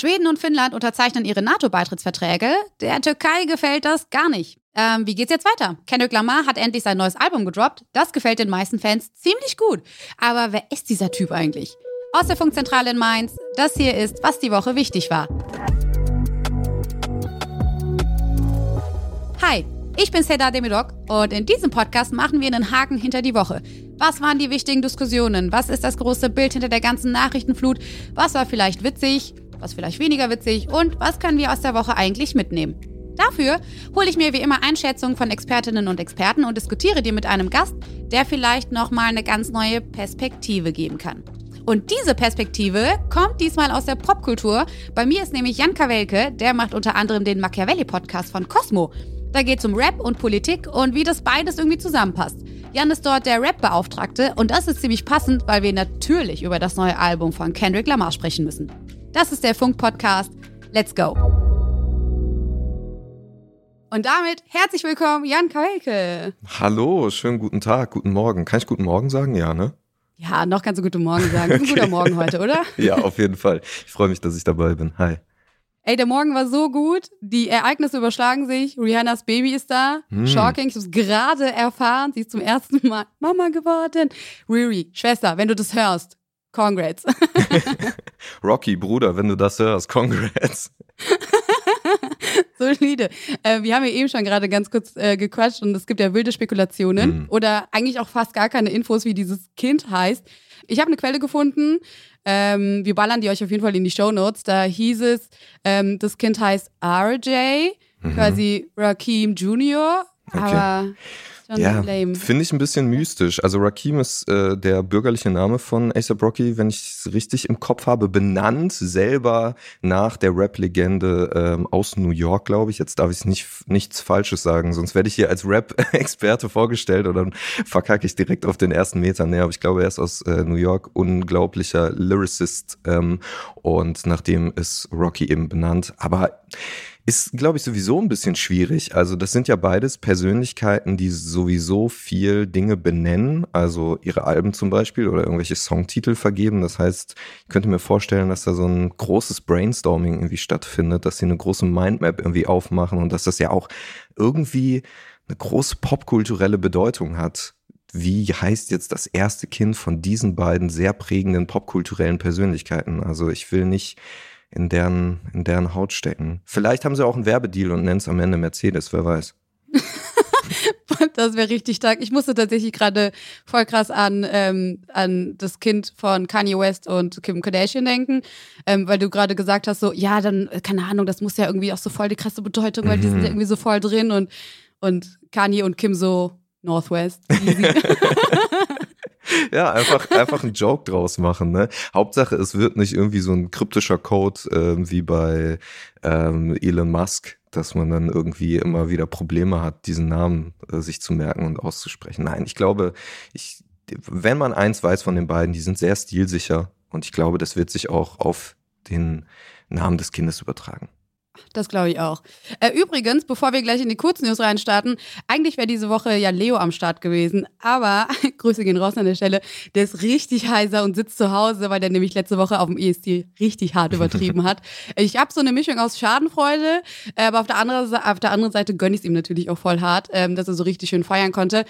Schweden und Finnland unterzeichnen ihre NATO-Beitrittsverträge. Der Türkei gefällt das gar nicht. Ähm, wie geht's jetzt weiter? Kendrick Lamar hat endlich sein neues Album gedroppt. Das gefällt den meisten Fans ziemlich gut. Aber wer ist dieser Typ eigentlich? Aus der Funkzentrale in Mainz, das hier ist, was die Woche wichtig war. Hi, ich bin Seda Demirok und in diesem Podcast machen wir einen Haken hinter die Woche. Was waren die wichtigen Diskussionen? Was ist das große Bild hinter der ganzen Nachrichtenflut? Was war vielleicht witzig? Was vielleicht weniger witzig? Und was können wir aus der Woche eigentlich mitnehmen? Dafür hole ich mir wie immer Einschätzungen von Expertinnen und Experten und diskutiere die mit einem Gast, der vielleicht nochmal eine ganz neue Perspektive geben kann. Und diese Perspektive kommt diesmal aus der Popkultur. Bei mir ist nämlich Jan Kawelke, der macht unter anderem den Machiavelli-Podcast von Cosmo. Da geht es um Rap und Politik und wie das beides irgendwie zusammenpasst. Jan ist dort der Rap-Beauftragte und das ist ziemlich passend, weil wir natürlich über das neue Album von Kendrick Lamar sprechen müssen. Das ist der Funk-Podcast. Let's go! Und damit herzlich willkommen, Jan Kawelke. Hallo, schönen guten Tag, guten Morgen. Kann ich guten Morgen sagen? Ja, ne? Ja, noch kannst du guten Morgen sagen. Ein guter Morgen heute, oder? ja, auf jeden Fall. Ich freue mich, dass ich dabei bin. Hi. Ey, der Morgen war so gut. Die Ereignisse überschlagen sich. Rihannas Baby ist da. Hm. Shocking. Ich habe es gerade erfahren. Sie ist zum ersten Mal Mama geworden. Riri, Schwester, wenn du das hörst, congrats. Rocky, Bruder, wenn du das hörst, congrats. Solide. Äh, wir haben ja eben schon gerade ganz kurz äh, gequatscht und es gibt ja wilde Spekulationen mhm. oder eigentlich auch fast gar keine Infos, wie dieses Kind heißt. Ich habe eine Quelle gefunden. Ähm, wir ballern die euch auf jeden Fall in die Show Notes. Da hieß es, ähm, das Kind heißt RJ, mhm. quasi Rakim Jr. Okay. Aber ja, finde ich ein bisschen mystisch. Also Rakim ist äh, der bürgerliche Name von ASAP Rocky, wenn ich es richtig im Kopf habe, benannt selber nach der Rap-Legende ähm, aus New York, glaube ich. Jetzt darf ich nicht, nichts Falsches sagen, sonst werde ich hier als Rap-Experte vorgestellt oder dann verkacke ich direkt auf den ersten Metern. Nee, aber ich glaube, er ist aus äh, New York, unglaublicher Lyricist ähm, und nachdem ist Rocky eben benannt. Aber ist, glaube ich, sowieso ein bisschen schwierig. Also das sind ja beides Persönlichkeiten, die sowieso viel Dinge benennen, also ihre Alben zum Beispiel oder irgendwelche Songtitel vergeben. Das heißt, ich könnte mir vorstellen, dass da so ein großes Brainstorming irgendwie stattfindet, dass sie eine große Mindmap irgendwie aufmachen und dass das ja auch irgendwie eine große popkulturelle Bedeutung hat wie heißt jetzt das erste Kind von diesen beiden sehr prägenden popkulturellen Persönlichkeiten? Also ich will nicht in deren, in deren Haut stecken. Vielleicht haben sie auch einen Werbedeal und nennen es am Ende Mercedes, wer weiß. das wäre richtig stark. Ich musste tatsächlich gerade voll krass an, ähm, an das Kind von Kanye West und Kim Kardashian denken, ähm, weil du gerade gesagt hast, so, ja, dann, äh, keine Ahnung, das muss ja irgendwie auch so voll die krasse Bedeutung, weil mhm. die sind ja irgendwie so voll drin und, und Kanye und Kim so Northwest. Ja, einfach, einfach einen Joke draus machen. Ne? Hauptsache, es wird nicht irgendwie so ein kryptischer Code äh, wie bei ähm, Elon Musk, dass man dann irgendwie immer wieder Probleme hat, diesen Namen äh, sich zu merken und auszusprechen. Nein, ich glaube, ich, wenn man eins weiß von den beiden, die sind sehr stilsicher und ich glaube, das wird sich auch auf den Namen des Kindes übertragen. Das glaube ich auch. Äh, übrigens, bevor wir gleich in die Kurznews reinstarten, eigentlich wäre diese Woche ja Leo am Start gewesen, aber Grüße gehen raus an der Stelle. Der ist richtig heiser und sitzt zu Hause, weil der nämlich letzte Woche auf dem EST richtig hart übertrieben hat. Ich habe so eine Mischung aus Schadenfreude, äh, aber auf der, andere, auf der anderen Seite gönne ich es ihm natürlich auch voll hart, ähm, dass er so richtig schön feiern konnte.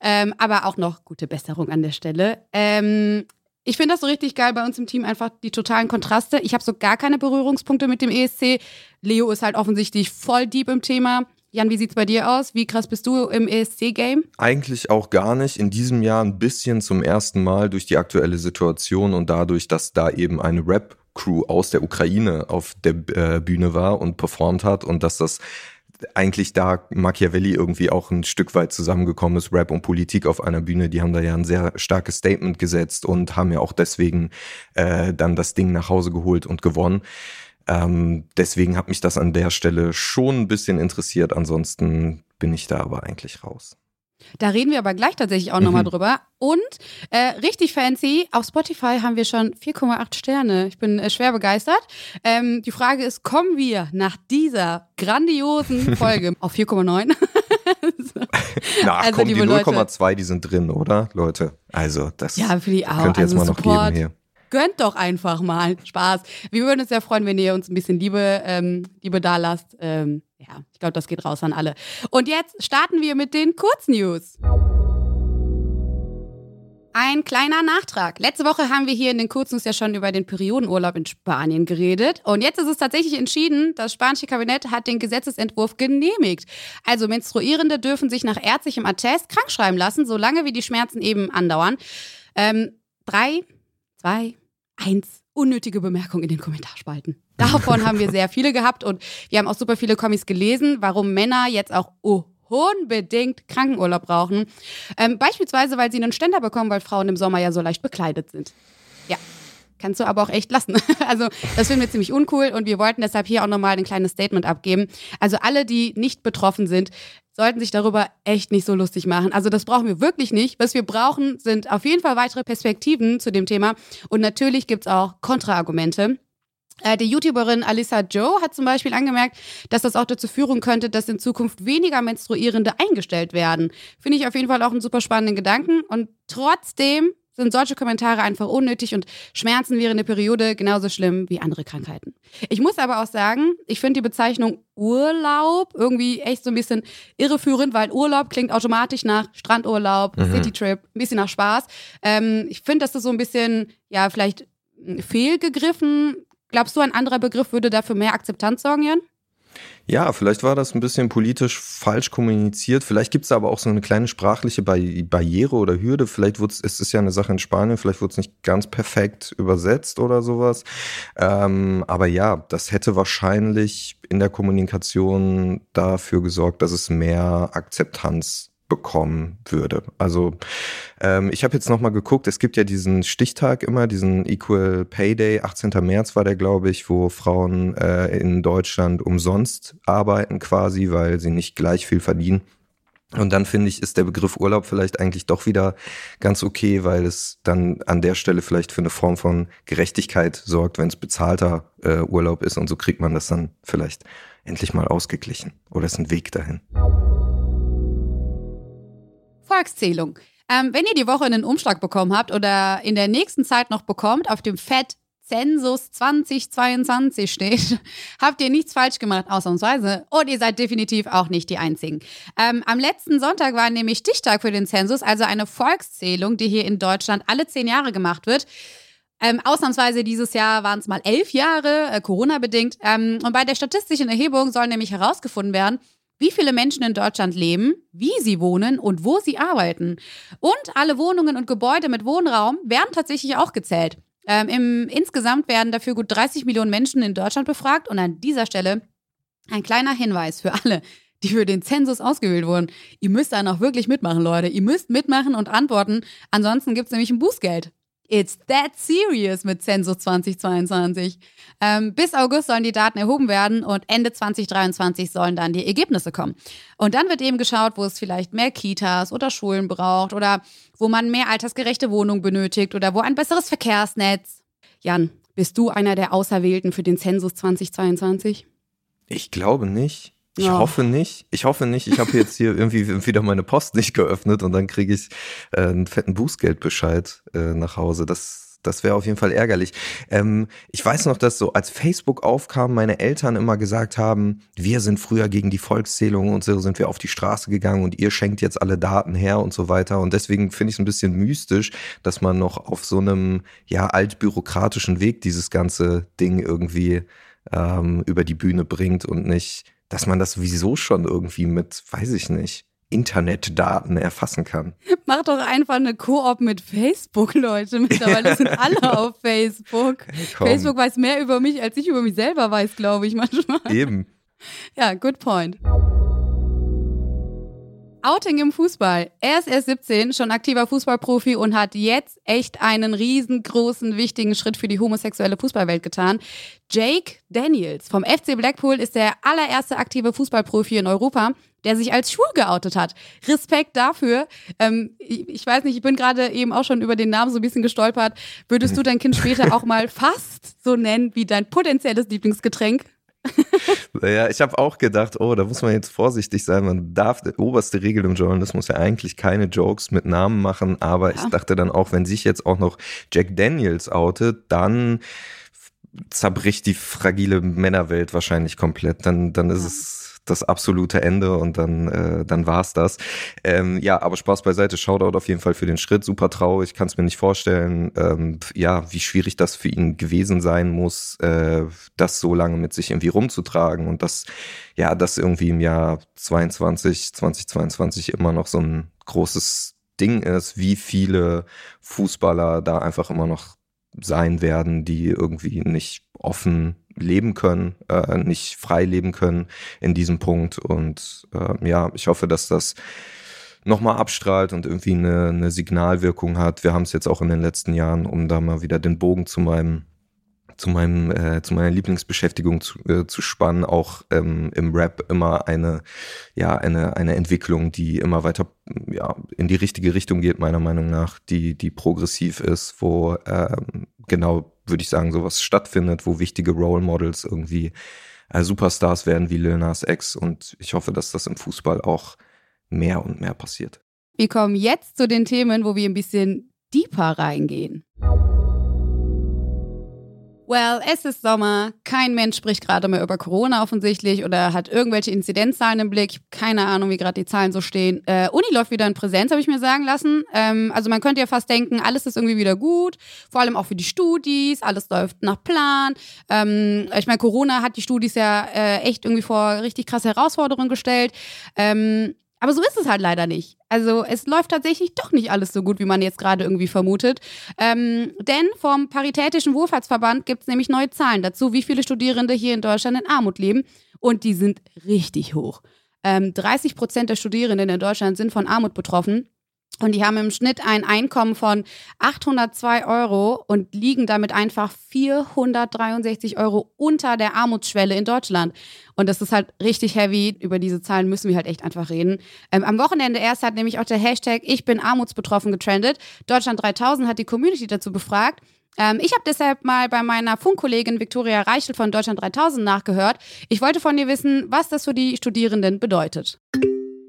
Ähm, aber auch noch gute Besserung an der Stelle. Ähm, ich finde das so richtig geil bei uns im Team, einfach die totalen Kontraste. Ich habe so gar keine Berührungspunkte mit dem ESC. Leo ist halt offensichtlich voll deep im Thema. Jan, wie sieht's bei dir aus? Wie krass bist du im ESC-Game? Eigentlich auch gar nicht. In diesem Jahr ein bisschen zum ersten Mal durch die aktuelle Situation und dadurch, dass da eben eine Rap-Crew aus der Ukraine auf der äh, Bühne war und performt hat und dass das eigentlich da Machiavelli irgendwie auch ein Stück weit zusammengekommen ist, Rap und Politik auf einer Bühne. Die haben da ja ein sehr starkes Statement gesetzt und haben ja auch deswegen äh, dann das Ding nach Hause geholt und gewonnen. Ähm, deswegen hat mich das an der Stelle schon ein bisschen interessiert. Ansonsten bin ich da aber eigentlich raus. Da reden wir aber gleich tatsächlich auch mhm. nochmal drüber. Und äh, richtig fancy, auf Spotify haben wir schon 4,8 Sterne. Ich bin äh, schwer begeistert. Ähm, die Frage ist, kommen wir nach dieser grandiosen Folge auf 4,9? Na, also, komm, die 0,2, die sind drin, oder, Leute? Also, das ja, könnt ihr jetzt also mal noch Support, geben hier gönnt doch einfach mal. Spaß. Wir würden uns sehr freuen, wenn ihr uns ein bisschen Liebe, ähm, Liebe da lasst. Ähm, ja, ich glaube, das geht raus an alle. Und jetzt starten wir mit den Kurznews. Ein kleiner Nachtrag. Letzte Woche haben wir hier in den Kurznews ja schon über den Periodenurlaub in Spanien geredet. Und jetzt ist es tatsächlich entschieden, das spanische Kabinett hat den Gesetzesentwurf genehmigt. Also Menstruierende dürfen sich nach ärztlichem Attest krankschreiben lassen, solange wie die Schmerzen eben andauern. Ähm, drei, zwei, eins. Unnötige Bemerkung in den Kommentarspalten. Davon haben wir sehr viele gehabt und wir haben auch super viele Comics gelesen, warum Männer jetzt auch oh, unbedingt Krankenurlaub brauchen. Ähm, beispielsweise, weil sie einen Ständer bekommen, weil Frauen im Sommer ja so leicht bekleidet sind. Ja. Kannst du aber auch echt lassen. Also, das finden wir ziemlich uncool und wir wollten deshalb hier auch nochmal ein kleines Statement abgeben. Also, alle, die nicht betroffen sind, sollten sich darüber echt nicht so lustig machen. Also, das brauchen wir wirklich nicht. Was wir brauchen, sind auf jeden Fall weitere Perspektiven zu dem Thema. Und natürlich gibt es auch Kontraargumente. Äh, die YouTuberin Alissa Joe hat zum Beispiel angemerkt, dass das auch dazu führen könnte, dass in Zukunft weniger Menstruierende eingestellt werden. Finde ich auf jeden Fall auch einen super spannenden Gedanken. Und trotzdem sind solche Kommentare einfach unnötig und Schmerzen während der Periode genauso schlimm wie andere Krankheiten. Ich muss aber auch sagen, ich finde die Bezeichnung Urlaub irgendwie echt so ein bisschen irreführend, weil Urlaub klingt automatisch nach Strandurlaub, mhm. Citytrip, ein bisschen nach Spaß. Ähm, ich finde, dass das so ein bisschen, ja, vielleicht fehlgegriffen Glaubst du, ein anderer Begriff würde dafür mehr Akzeptanz sorgen, Jan? Ja, vielleicht war das ein bisschen politisch falsch kommuniziert. Vielleicht gibt es aber auch so eine kleine sprachliche Barriere oder Hürde. Vielleicht wurde es ist ja eine Sache in Spanien, vielleicht wurde es nicht ganz perfekt übersetzt oder sowas. Ähm, aber ja, das hätte wahrscheinlich in der Kommunikation dafür gesorgt, dass es mehr Akzeptanz bekommen würde. Also ähm, ich habe jetzt nochmal geguckt, es gibt ja diesen Stichtag immer, diesen Equal Pay Day, 18. März war der, glaube ich, wo Frauen äh, in Deutschland umsonst arbeiten quasi, weil sie nicht gleich viel verdienen. Und dann finde ich, ist der Begriff Urlaub vielleicht eigentlich doch wieder ganz okay, weil es dann an der Stelle vielleicht für eine Form von Gerechtigkeit sorgt, wenn es bezahlter äh, Urlaub ist und so kriegt man das dann vielleicht endlich mal ausgeglichen. Oder ist ein Weg dahin. Volkszählung. Ähm, wenn ihr die Woche einen Umschlag bekommen habt oder in der nächsten Zeit noch bekommt, auf dem Fett Zensus 2022 steht, habt ihr nichts falsch gemacht, ausnahmsweise. Und ihr seid definitiv auch nicht die Einzigen. Ähm, am letzten Sonntag war nämlich Stichtag für den Zensus, also eine Volkszählung, die hier in Deutschland alle zehn Jahre gemacht wird. Ähm, ausnahmsweise dieses Jahr waren es mal elf Jahre, äh, Corona-bedingt. Ähm, und bei der statistischen Erhebung soll nämlich herausgefunden werden, wie viele Menschen in Deutschland leben, wie sie wohnen und wo sie arbeiten. Und alle Wohnungen und Gebäude mit Wohnraum werden tatsächlich auch gezählt. Ähm, im, insgesamt werden dafür gut 30 Millionen Menschen in Deutschland befragt. Und an dieser Stelle ein kleiner Hinweis für alle, die für den Zensus ausgewählt wurden. Ihr müsst da noch wirklich mitmachen, Leute. Ihr müsst mitmachen und antworten. Ansonsten gibt es nämlich ein Bußgeld. It's that serious mit Zensus 2022. Ähm, bis August sollen die Daten erhoben werden und Ende 2023 sollen dann die Ergebnisse kommen. Und dann wird eben geschaut, wo es vielleicht mehr Kitas oder Schulen braucht oder wo man mehr altersgerechte Wohnungen benötigt oder wo ein besseres Verkehrsnetz. Jan, bist du einer der Auserwählten für den Zensus 2022? Ich glaube nicht. Ich ja. hoffe nicht. Ich hoffe nicht. Ich habe jetzt hier irgendwie wieder meine Post nicht geöffnet und dann kriege ich äh, einen fetten Bußgeldbescheid äh, nach Hause. Das, das wäre auf jeden Fall ärgerlich. Ähm, ich weiß noch, dass so als Facebook aufkam, meine Eltern immer gesagt haben, wir sind früher gegen die Volkszählung und so sind wir auf die Straße gegangen und ihr schenkt jetzt alle Daten her und so weiter. Und deswegen finde ich es ein bisschen mystisch, dass man noch auf so einem ja altbürokratischen Weg dieses ganze Ding irgendwie ähm, über die Bühne bringt und nicht dass man das sowieso schon irgendwie mit, weiß ich nicht, Internetdaten erfassen kann. Mach doch einfach eine Koop mit Facebook, Leute. Mittlerweile sind alle auf Facebook. Hey, Facebook weiß mehr über mich, als ich über mich selber weiß, glaube ich manchmal. Eben. Ja, good point. Outing im Fußball. Er ist erst 17, schon aktiver Fußballprofi und hat jetzt echt einen riesengroßen, wichtigen Schritt für die homosexuelle Fußballwelt getan. Jake Daniels vom FC Blackpool ist der allererste aktive Fußballprofi in Europa, der sich als schwul geoutet hat. Respekt dafür. Ähm, ich, ich, weiß nicht, ich bin gerade eben auch schon über den Namen so ein bisschen gestolpert. Würdest du dein Kind später auch mal fast so nennen wie dein potenzielles Lieblingsgetränk? Naja, ich habe auch gedacht, oh, da muss man jetzt vorsichtig sein. Man darf, die oberste Regel im Journalismus ja eigentlich keine Jokes mit Namen machen, aber ja. ich dachte dann auch, wenn sich jetzt auch noch Jack Daniels outet, dann zerbricht die fragile Männerwelt wahrscheinlich komplett. Dann, dann ist es das absolute Ende und dann, äh, dann war's das. Ähm, ja, aber Spaß beiseite, Shoutout auf jeden Fall für den Schritt, super traurig, kann es mir nicht vorstellen, ähm, ja, wie schwierig das für ihn gewesen sein muss, äh, das so lange mit sich irgendwie rumzutragen und das, ja, das irgendwie im Jahr 22, 2022 immer noch so ein großes Ding ist, wie viele Fußballer da einfach immer noch sein werden, die irgendwie nicht offen leben können, äh, nicht frei leben können in diesem Punkt. Und äh, ja, ich hoffe, dass das nochmal abstrahlt und irgendwie eine, eine Signalwirkung hat. Wir haben es jetzt auch in den letzten Jahren, um da mal wieder den Bogen zu meinem zu meinem äh, zu meiner Lieblingsbeschäftigung zu, äh, zu spannen auch ähm, im Rap immer eine ja eine eine Entwicklung die immer weiter ja in die richtige Richtung geht meiner Meinung nach die die progressiv ist wo ähm, genau würde ich sagen, sowas stattfindet, wo wichtige Role Models irgendwie äh, Superstars werden wie Lil Nas X. Und ich hoffe, dass das im Fußball auch mehr und mehr passiert. Wir kommen jetzt zu den Themen, wo wir ein bisschen deeper reingehen. Well, es ist Sommer. Kein Mensch spricht gerade mehr über Corona offensichtlich oder hat irgendwelche Inzidenzzahlen im Blick. Keine Ahnung, wie gerade die Zahlen so stehen. Äh, Uni läuft wieder in Präsenz, habe ich mir sagen lassen. Ähm, also man könnte ja fast denken, alles ist irgendwie wieder gut. Vor allem auch für die Studis. Alles läuft nach Plan. Ähm, ich meine, Corona hat die Studis ja äh, echt irgendwie vor richtig krasse Herausforderungen gestellt. Ähm, aber so ist es halt leider nicht. Also es läuft tatsächlich doch nicht alles so gut, wie man jetzt gerade irgendwie vermutet. Ähm, denn vom Paritätischen Wohlfahrtsverband gibt es nämlich neue Zahlen dazu, wie viele Studierende hier in Deutschland in Armut leben. Und die sind richtig hoch. Ähm, 30 Prozent der Studierenden in Deutschland sind von Armut betroffen. Und die haben im Schnitt ein Einkommen von 802 Euro und liegen damit einfach 463 Euro unter der Armutsschwelle in Deutschland. Und das ist halt richtig heavy. Über diese Zahlen müssen wir halt echt einfach reden. Ähm, am Wochenende erst hat nämlich auch der Hashtag Ich bin armutsbetroffen getrendet. Deutschland 3000 hat die Community dazu befragt. Ähm, ich habe deshalb mal bei meiner Funkkollegin Viktoria Reichel von Deutschland 3000 nachgehört. Ich wollte von dir wissen, was das für die Studierenden bedeutet.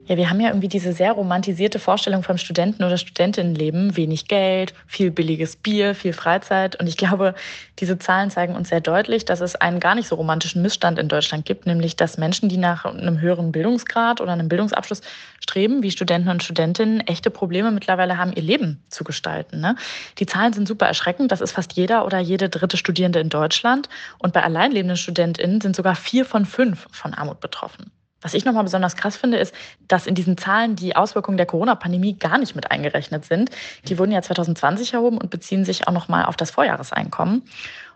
Ja, wir haben ja irgendwie diese sehr romantisierte Vorstellung vom Studenten- oder Studentinnenleben. Wenig Geld, viel billiges Bier, viel Freizeit. Und ich glaube, diese Zahlen zeigen uns sehr deutlich, dass es einen gar nicht so romantischen Missstand in Deutschland gibt, nämlich dass Menschen, die nach einem höheren Bildungsgrad oder einem Bildungsabschluss streben, wie Studenten und Studentinnen, echte Probleme mittlerweile haben, ihr Leben zu gestalten. Ne? Die Zahlen sind super erschreckend. Das ist fast jeder oder jede dritte Studierende in Deutschland. Und bei alleinlebenden StudentInnen sind sogar vier von fünf von Armut betroffen. Was ich nochmal besonders krass finde, ist, dass in diesen Zahlen die Auswirkungen der Corona-Pandemie gar nicht mit eingerechnet sind. Die wurden ja 2020 erhoben und beziehen sich auch nochmal auf das Vorjahreseinkommen.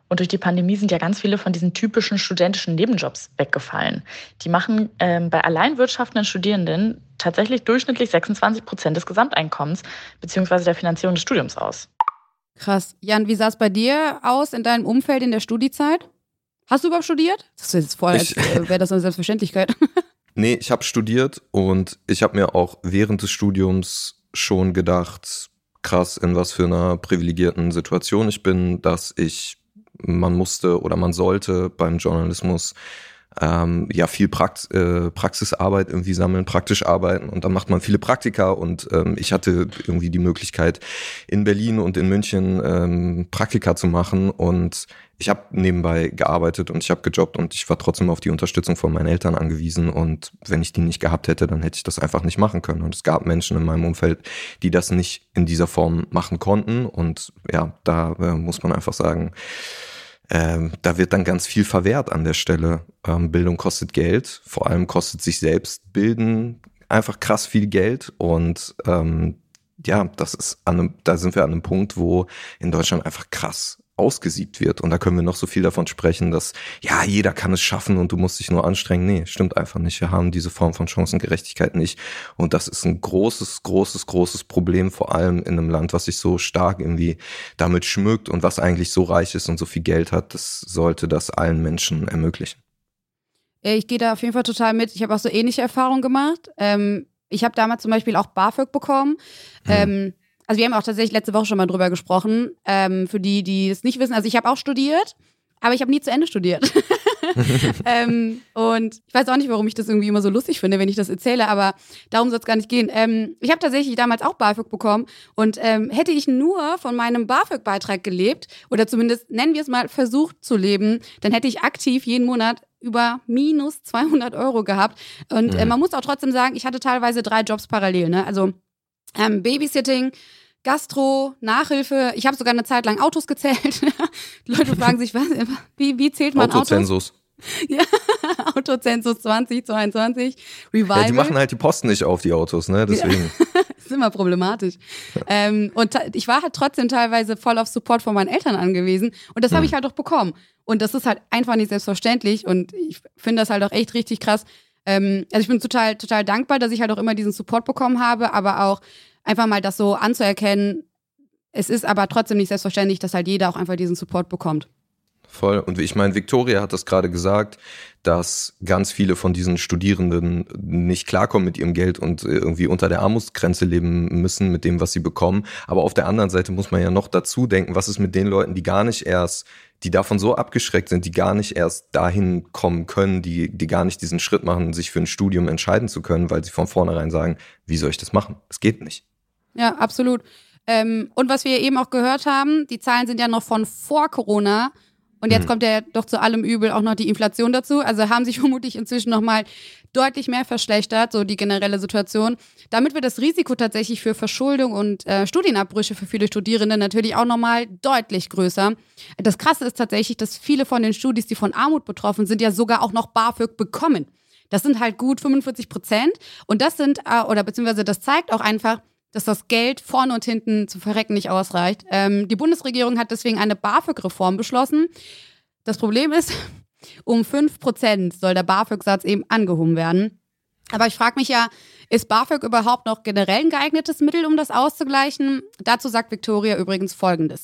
Und durch die Pandemie sind ja ganz viele von diesen typischen studentischen Nebenjobs weggefallen. Die machen ähm, bei allein wirtschaftenden Studierenden tatsächlich durchschnittlich 26 Prozent des Gesamteinkommens bzw. der Finanzierung des Studiums aus. Krass. Jan, wie sah es bei dir aus in deinem Umfeld in der Studiezeit? Hast du überhaupt studiert? Das ist jetzt voll, als wäre das eine Selbstverständlichkeit. Nee, ich habe studiert und ich habe mir auch während des Studiums schon gedacht, krass, in was für einer privilegierten Situation ich bin, dass ich, man musste oder man sollte beim Journalismus ähm, ja viel Prax äh, Praxisarbeit irgendwie sammeln, praktisch arbeiten und dann macht man viele Praktika und ähm, ich hatte irgendwie die Möglichkeit in Berlin und in München ähm, Praktika zu machen und ich habe nebenbei gearbeitet und ich habe gejobbt und ich war trotzdem auf die Unterstützung von meinen Eltern angewiesen und wenn ich die nicht gehabt hätte, dann hätte ich das einfach nicht machen können und es gab Menschen in meinem Umfeld, die das nicht in dieser Form machen konnten und ja, da äh, muss man einfach sagen, ähm, da wird dann ganz viel verwehrt an der Stelle. Ähm, Bildung kostet Geld, vor allem kostet sich selbst bilden einfach krass viel Geld und ähm, ja, das ist an einem, da sind wir an einem Punkt, wo in Deutschland einfach krass ausgesiebt wird. Und da können wir noch so viel davon sprechen, dass ja, jeder kann es schaffen und du musst dich nur anstrengen. Nee, stimmt einfach nicht. Wir haben diese Form von Chancengerechtigkeit nicht. Und das ist ein großes, großes, großes Problem, vor allem in einem Land, was sich so stark irgendwie damit schmückt und was eigentlich so reich ist und so viel Geld hat. Das sollte das allen Menschen ermöglichen. Ich gehe da auf jeden Fall total mit. Ich habe auch so ähnliche Erfahrungen gemacht. Ähm, ich habe damals zum Beispiel auch BAföG bekommen. Mhm. Ähm, also wir haben auch tatsächlich letzte Woche schon mal drüber gesprochen. Ähm, für die, die es nicht wissen, also ich habe auch studiert, aber ich habe nie zu Ende studiert. ähm, und ich weiß auch nicht, warum ich das irgendwie immer so lustig finde, wenn ich das erzähle, aber darum soll es gar nicht gehen. Ähm, ich habe tatsächlich damals auch BAföG bekommen und ähm, hätte ich nur von meinem BAföG-Beitrag gelebt oder zumindest nennen wir es mal versucht zu leben, dann hätte ich aktiv jeden Monat über minus 200 Euro gehabt. Und äh, man muss auch trotzdem sagen, ich hatte teilweise drei Jobs parallel. Ne? Also ähm, Babysitting, Gastro, Nachhilfe. Ich habe sogar eine Zeit lang Autos gezählt. Die Leute fragen sich, was, wie, wie zählt man Autozensus. Autos? Ja, Autozensus 2022, Revival. Ja, die machen halt die Posten nicht auf, die Autos, ne? Deswegen. Ist immer problematisch. Ja. Ähm, und ich war halt trotzdem teilweise voll auf Support von meinen Eltern angewiesen. Und das habe hm. ich halt auch bekommen. Und das ist halt einfach nicht selbstverständlich. Und ich finde das halt auch echt richtig krass. Ähm, also ich bin total, total dankbar, dass ich halt auch immer diesen Support bekommen habe, aber auch einfach mal das so anzuerkennen. Es ist aber trotzdem nicht selbstverständlich, dass halt jeder auch einfach diesen Support bekommt. Voll. Und ich meine, Victoria hat das gerade gesagt, dass ganz viele von diesen Studierenden nicht klarkommen mit ihrem Geld und irgendwie unter der Armutsgrenze leben müssen mit dem, was sie bekommen. Aber auf der anderen Seite muss man ja noch dazu denken, was ist mit den Leuten, die gar nicht erst, die davon so abgeschreckt sind, die gar nicht erst dahin kommen können, die, die gar nicht diesen Schritt machen, sich für ein Studium entscheiden zu können, weil sie von vornherein sagen, wie soll ich das machen? Es geht nicht. Ja, absolut. Ähm, und was wir eben auch gehört haben, die Zahlen sind ja noch von vor Corona. Und jetzt mhm. kommt ja doch zu allem Übel auch noch die Inflation dazu. Also haben sich vermutlich inzwischen nochmal deutlich mehr verschlechtert, so die generelle Situation. Damit wird das Risiko tatsächlich für Verschuldung und äh, Studienabbrüche für viele Studierende natürlich auch nochmal deutlich größer. Das Krasse ist tatsächlich, dass viele von den Studis, die von Armut betroffen sind, ja sogar auch noch BAföG bekommen. Das sind halt gut 45 Prozent. Und das sind, äh, oder beziehungsweise das zeigt auch einfach, dass das Geld vorne und hinten zu verrecken nicht ausreicht. Ähm, die Bundesregierung hat deswegen eine BAföG-Reform beschlossen. Das Problem ist, um 5% soll der BAföG-Satz eben angehoben werden. Aber ich frage mich ja, ist BAföG überhaupt noch generell ein geeignetes Mittel, um das auszugleichen? Dazu sagt Victoria übrigens Folgendes.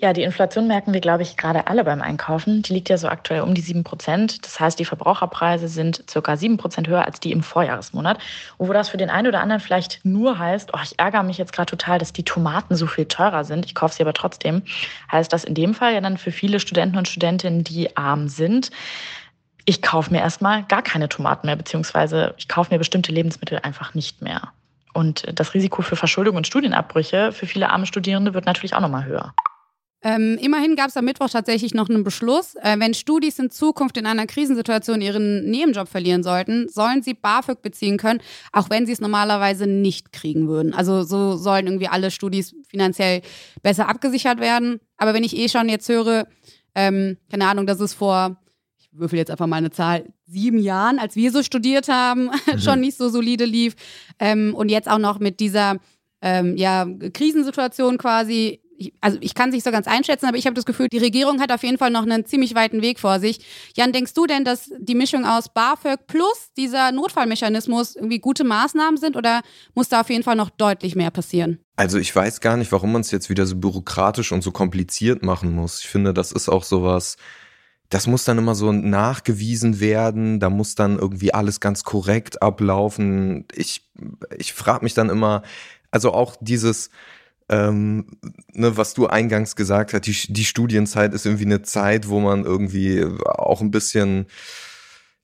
Ja, die Inflation merken wir, glaube ich, gerade alle beim Einkaufen. Die liegt ja so aktuell um die sieben Prozent. Das heißt, die Verbraucherpreise sind circa sieben Prozent höher als die im Vorjahresmonat. Und wo das für den einen oder anderen vielleicht nur heißt, oh, ich ärgere mich jetzt gerade total, dass die Tomaten so viel teurer sind, ich kaufe sie aber trotzdem, heißt das in dem Fall ja dann für viele Studenten und Studentinnen, die arm sind, ich kaufe mir erstmal gar keine Tomaten mehr, beziehungsweise ich kaufe mir bestimmte Lebensmittel einfach nicht mehr. Und das Risiko für Verschuldung und Studienabbrüche für viele arme Studierende wird natürlich auch nochmal höher. Ähm, immerhin gab es am Mittwoch tatsächlich noch einen Beschluss. Äh, wenn Studis in Zukunft in einer Krisensituation ihren Nebenjob verlieren sollten, sollen sie BAföG beziehen können, auch wenn sie es normalerweise nicht kriegen würden. Also so sollen irgendwie alle Studis finanziell besser abgesichert werden. Aber wenn ich eh schon jetzt höre, ähm, keine Ahnung, dass es vor, ich würfel jetzt einfach mal eine Zahl, sieben Jahren, als wir so studiert haben, mhm. schon nicht so solide lief. Ähm, und jetzt auch noch mit dieser ähm, ja, Krisensituation quasi ich, also ich kann es nicht so ganz einschätzen, aber ich habe das Gefühl, die Regierung hat auf jeden Fall noch einen ziemlich weiten Weg vor sich. Jan, denkst du denn, dass die Mischung aus BAföG plus dieser Notfallmechanismus irgendwie gute Maßnahmen sind oder muss da auf jeden Fall noch deutlich mehr passieren? Also ich weiß gar nicht, warum man es jetzt wieder so bürokratisch und so kompliziert machen muss. Ich finde, das ist auch sowas, das muss dann immer so nachgewiesen werden, da muss dann irgendwie alles ganz korrekt ablaufen. Ich, ich frage mich dann immer, also auch dieses, ähm, ne, was du eingangs gesagt hast, die, die Studienzeit ist irgendwie eine Zeit, wo man irgendwie auch ein bisschen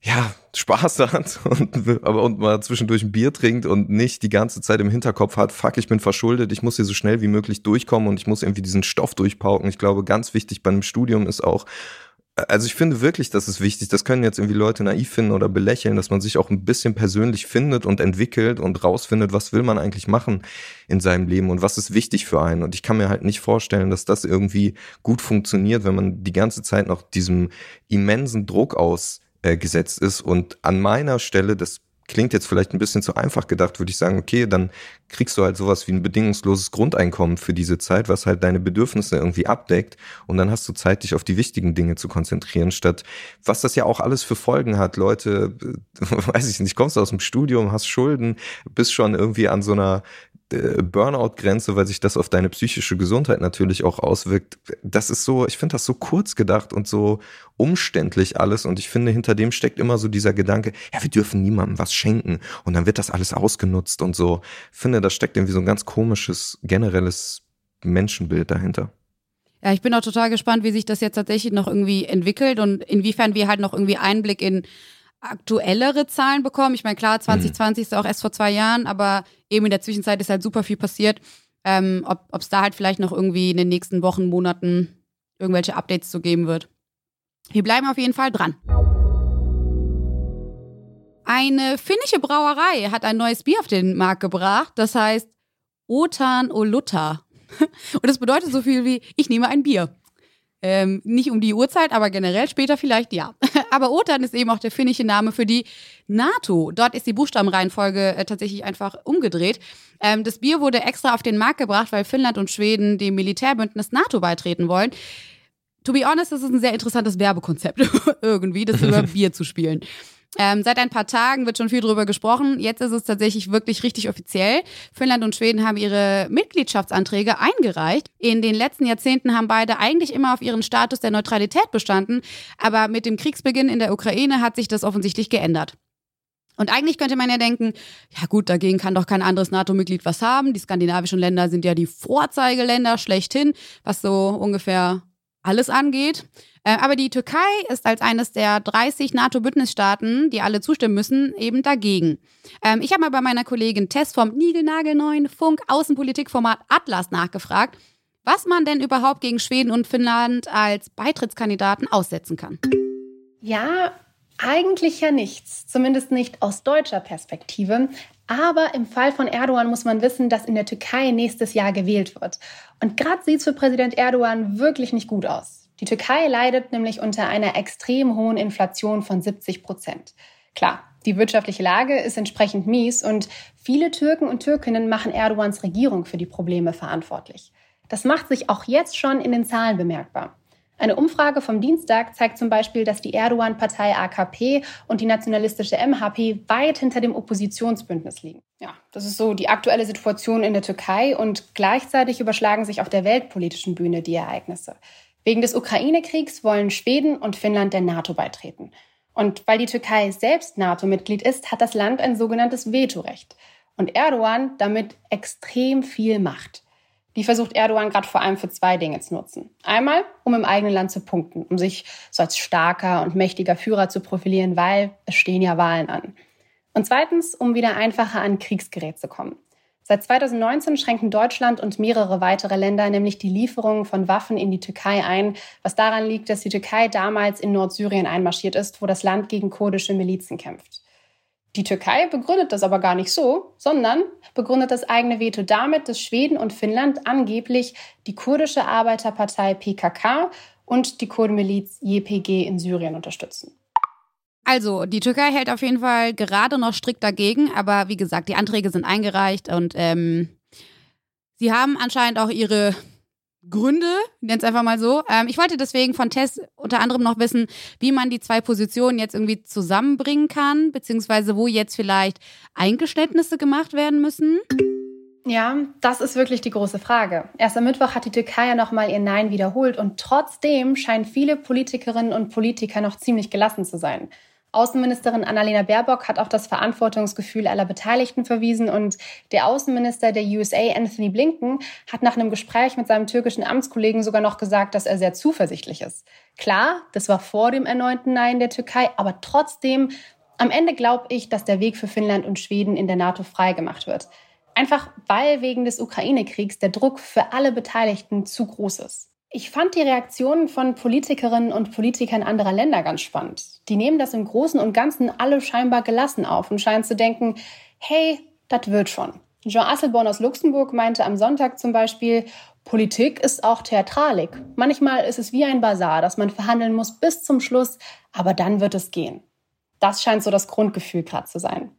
ja, Spaß hat und, aber, und mal zwischendurch ein Bier trinkt und nicht die ganze Zeit im Hinterkopf hat, fuck, ich bin verschuldet, ich muss hier so schnell wie möglich durchkommen und ich muss irgendwie diesen Stoff durchpauken. Ich glaube, ganz wichtig beim Studium ist auch, also ich finde wirklich, das ist wichtig. Das können jetzt irgendwie Leute naiv finden oder belächeln, dass man sich auch ein bisschen persönlich findet und entwickelt und rausfindet, was will man eigentlich machen in seinem Leben und was ist wichtig für einen. Und ich kann mir halt nicht vorstellen, dass das irgendwie gut funktioniert, wenn man die ganze Zeit noch diesem immensen Druck ausgesetzt ist. Und an meiner Stelle, das klingt jetzt vielleicht ein bisschen zu einfach gedacht, würde ich sagen, okay, dann kriegst du halt sowas wie ein bedingungsloses Grundeinkommen für diese Zeit, was halt deine Bedürfnisse irgendwie abdeckt und dann hast du Zeit, dich auf die wichtigen Dinge zu konzentrieren, statt was das ja auch alles für Folgen hat. Leute, weiß ich nicht, kommst du aus dem Studium, hast Schulden, bist schon irgendwie an so einer Burnout-Grenze, weil sich das auf deine psychische Gesundheit natürlich auch auswirkt. Das ist so, ich finde das so kurz gedacht und so umständlich alles. Und ich finde, hinter dem steckt immer so dieser Gedanke, ja, wir dürfen niemandem was schenken und dann wird das alles ausgenutzt und so. Ich finde, da steckt irgendwie so ein ganz komisches, generelles Menschenbild dahinter. Ja, ich bin auch total gespannt, wie sich das jetzt tatsächlich noch irgendwie entwickelt und inwiefern wir halt noch irgendwie Einblick in aktuellere Zahlen bekommen. Ich meine, klar, 2020 mhm. ist auch erst vor zwei Jahren, aber eben in der Zwischenzeit ist halt super viel passiert. Ähm, ob es da halt vielleicht noch irgendwie in den nächsten Wochen, Monaten irgendwelche Updates zu geben wird. Wir bleiben auf jeden Fall dran. Eine finnische Brauerei hat ein neues Bier auf den Markt gebracht. Das heißt Otan Olutta. Und das bedeutet so viel wie, ich nehme ein Bier. Ähm, nicht um die Uhrzeit, aber generell später vielleicht ja. aber Otan ist eben auch der finnische Name für die NATO. Dort ist die Buchstabenreihenfolge äh, tatsächlich einfach umgedreht. Ähm, das Bier wurde extra auf den Markt gebracht, weil Finnland und Schweden dem Militärbündnis NATO beitreten wollen. To be honest, das ist ein sehr interessantes Werbekonzept irgendwie, das über Bier zu spielen. Ähm, seit ein paar Tagen wird schon viel drüber gesprochen. Jetzt ist es tatsächlich wirklich richtig offiziell. Finnland und Schweden haben ihre Mitgliedschaftsanträge eingereicht. In den letzten Jahrzehnten haben beide eigentlich immer auf ihren Status der Neutralität bestanden. Aber mit dem Kriegsbeginn in der Ukraine hat sich das offensichtlich geändert. Und eigentlich könnte man ja denken, ja gut, dagegen kann doch kein anderes NATO-Mitglied was haben. Die skandinavischen Länder sind ja die Vorzeigeländer schlechthin, was so ungefähr alles angeht. Äh, aber die Türkei ist als eines der 30 NATO-Bündnisstaaten, die alle zustimmen müssen, eben dagegen. Ähm, ich habe mal bei meiner Kollegin Tess vom niegelnagelneuen Funk Außenpolitikformat Atlas nachgefragt, was man denn überhaupt gegen Schweden und Finnland als Beitrittskandidaten aussetzen kann. Ja, eigentlich ja nichts, zumindest nicht aus deutscher Perspektive. Aber im Fall von Erdogan muss man wissen, dass in der Türkei nächstes Jahr gewählt wird. Und gerade sieht es für Präsident Erdogan wirklich nicht gut aus. Die Türkei leidet nämlich unter einer extrem hohen Inflation von 70 Prozent. Klar, die wirtschaftliche Lage ist entsprechend mies und viele Türken und Türkinnen machen Erdogans Regierung für die Probleme verantwortlich. Das macht sich auch jetzt schon in den Zahlen bemerkbar. Eine Umfrage vom Dienstag zeigt zum Beispiel, dass die Erdogan-Partei AKP und die nationalistische MHP weit hinter dem Oppositionsbündnis liegen. Ja, das ist so die aktuelle Situation in der Türkei und gleichzeitig überschlagen sich auf der weltpolitischen Bühne die Ereignisse. Wegen des Ukraine-Kriegs wollen Schweden und Finnland der NATO beitreten. Und weil die Türkei selbst NATO-Mitglied ist, hat das Land ein sogenanntes Vetorecht. Und Erdogan damit extrem viel Macht. Die versucht Erdogan gerade vor allem für zwei Dinge zu nutzen. Einmal, um im eigenen Land zu punkten, um sich so als starker und mächtiger Führer zu profilieren, weil es stehen ja Wahlen an. Und zweitens, um wieder einfacher an Kriegsgerät zu kommen. Seit 2019 schränken Deutschland und mehrere weitere Länder nämlich die Lieferungen von Waffen in die Türkei ein, was daran liegt, dass die Türkei damals in Nordsyrien einmarschiert ist, wo das Land gegen kurdische Milizen kämpft. Die Türkei begründet das aber gar nicht so, sondern begründet das eigene Veto damit, dass Schweden und Finnland angeblich die kurdische Arbeiterpartei PKK und die Kurdenmiliz YPG in Syrien unterstützen. Also, die Türkei hält auf jeden Fall gerade noch strikt dagegen, aber wie gesagt, die Anträge sind eingereicht und ähm, sie haben anscheinend auch ihre Gründe, nenne es einfach mal so. Ähm, ich wollte deswegen von Tess unter anderem noch wissen, wie man die zwei Positionen jetzt irgendwie zusammenbringen kann, beziehungsweise wo jetzt vielleicht Eingeständnisse gemacht werden müssen. Ja, das ist wirklich die große Frage. Erst am Mittwoch hat die Türkei ja nochmal ihr Nein wiederholt und trotzdem scheinen viele Politikerinnen und Politiker noch ziemlich gelassen zu sein. Außenministerin Annalena Baerbock hat auf das Verantwortungsgefühl aller Beteiligten verwiesen und der Außenminister der USA, Anthony Blinken, hat nach einem Gespräch mit seinem türkischen Amtskollegen sogar noch gesagt, dass er sehr zuversichtlich ist. Klar, das war vor dem erneuten Nein der Türkei, aber trotzdem, am Ende glaube ich, dass der Weg für Finnland und Schweden in der NATO freigemacht wird. Einfach weil wegen des Ukraine-Kriegs der Druck für alle Beteiligten zu groß ist. Ich fand die Reaktionen von Politikerinnen und Politikern anderer Länder ganz spannend. Die nehmen das im Großen und Ganzen alle scheinbar gelassen auf und scheinen zu denken, hey, das wird schon. Jean Asselborn aus Luxemburg meinte am Sonntag zum Beispiel, Politik ist auch Theatralik. Manchmal ist es wie ein Bazar, dass man verhandeln muss bis zum Schluss, aber dann wird es gehen. Das scheint so das Grundgefühl gerade zu sein.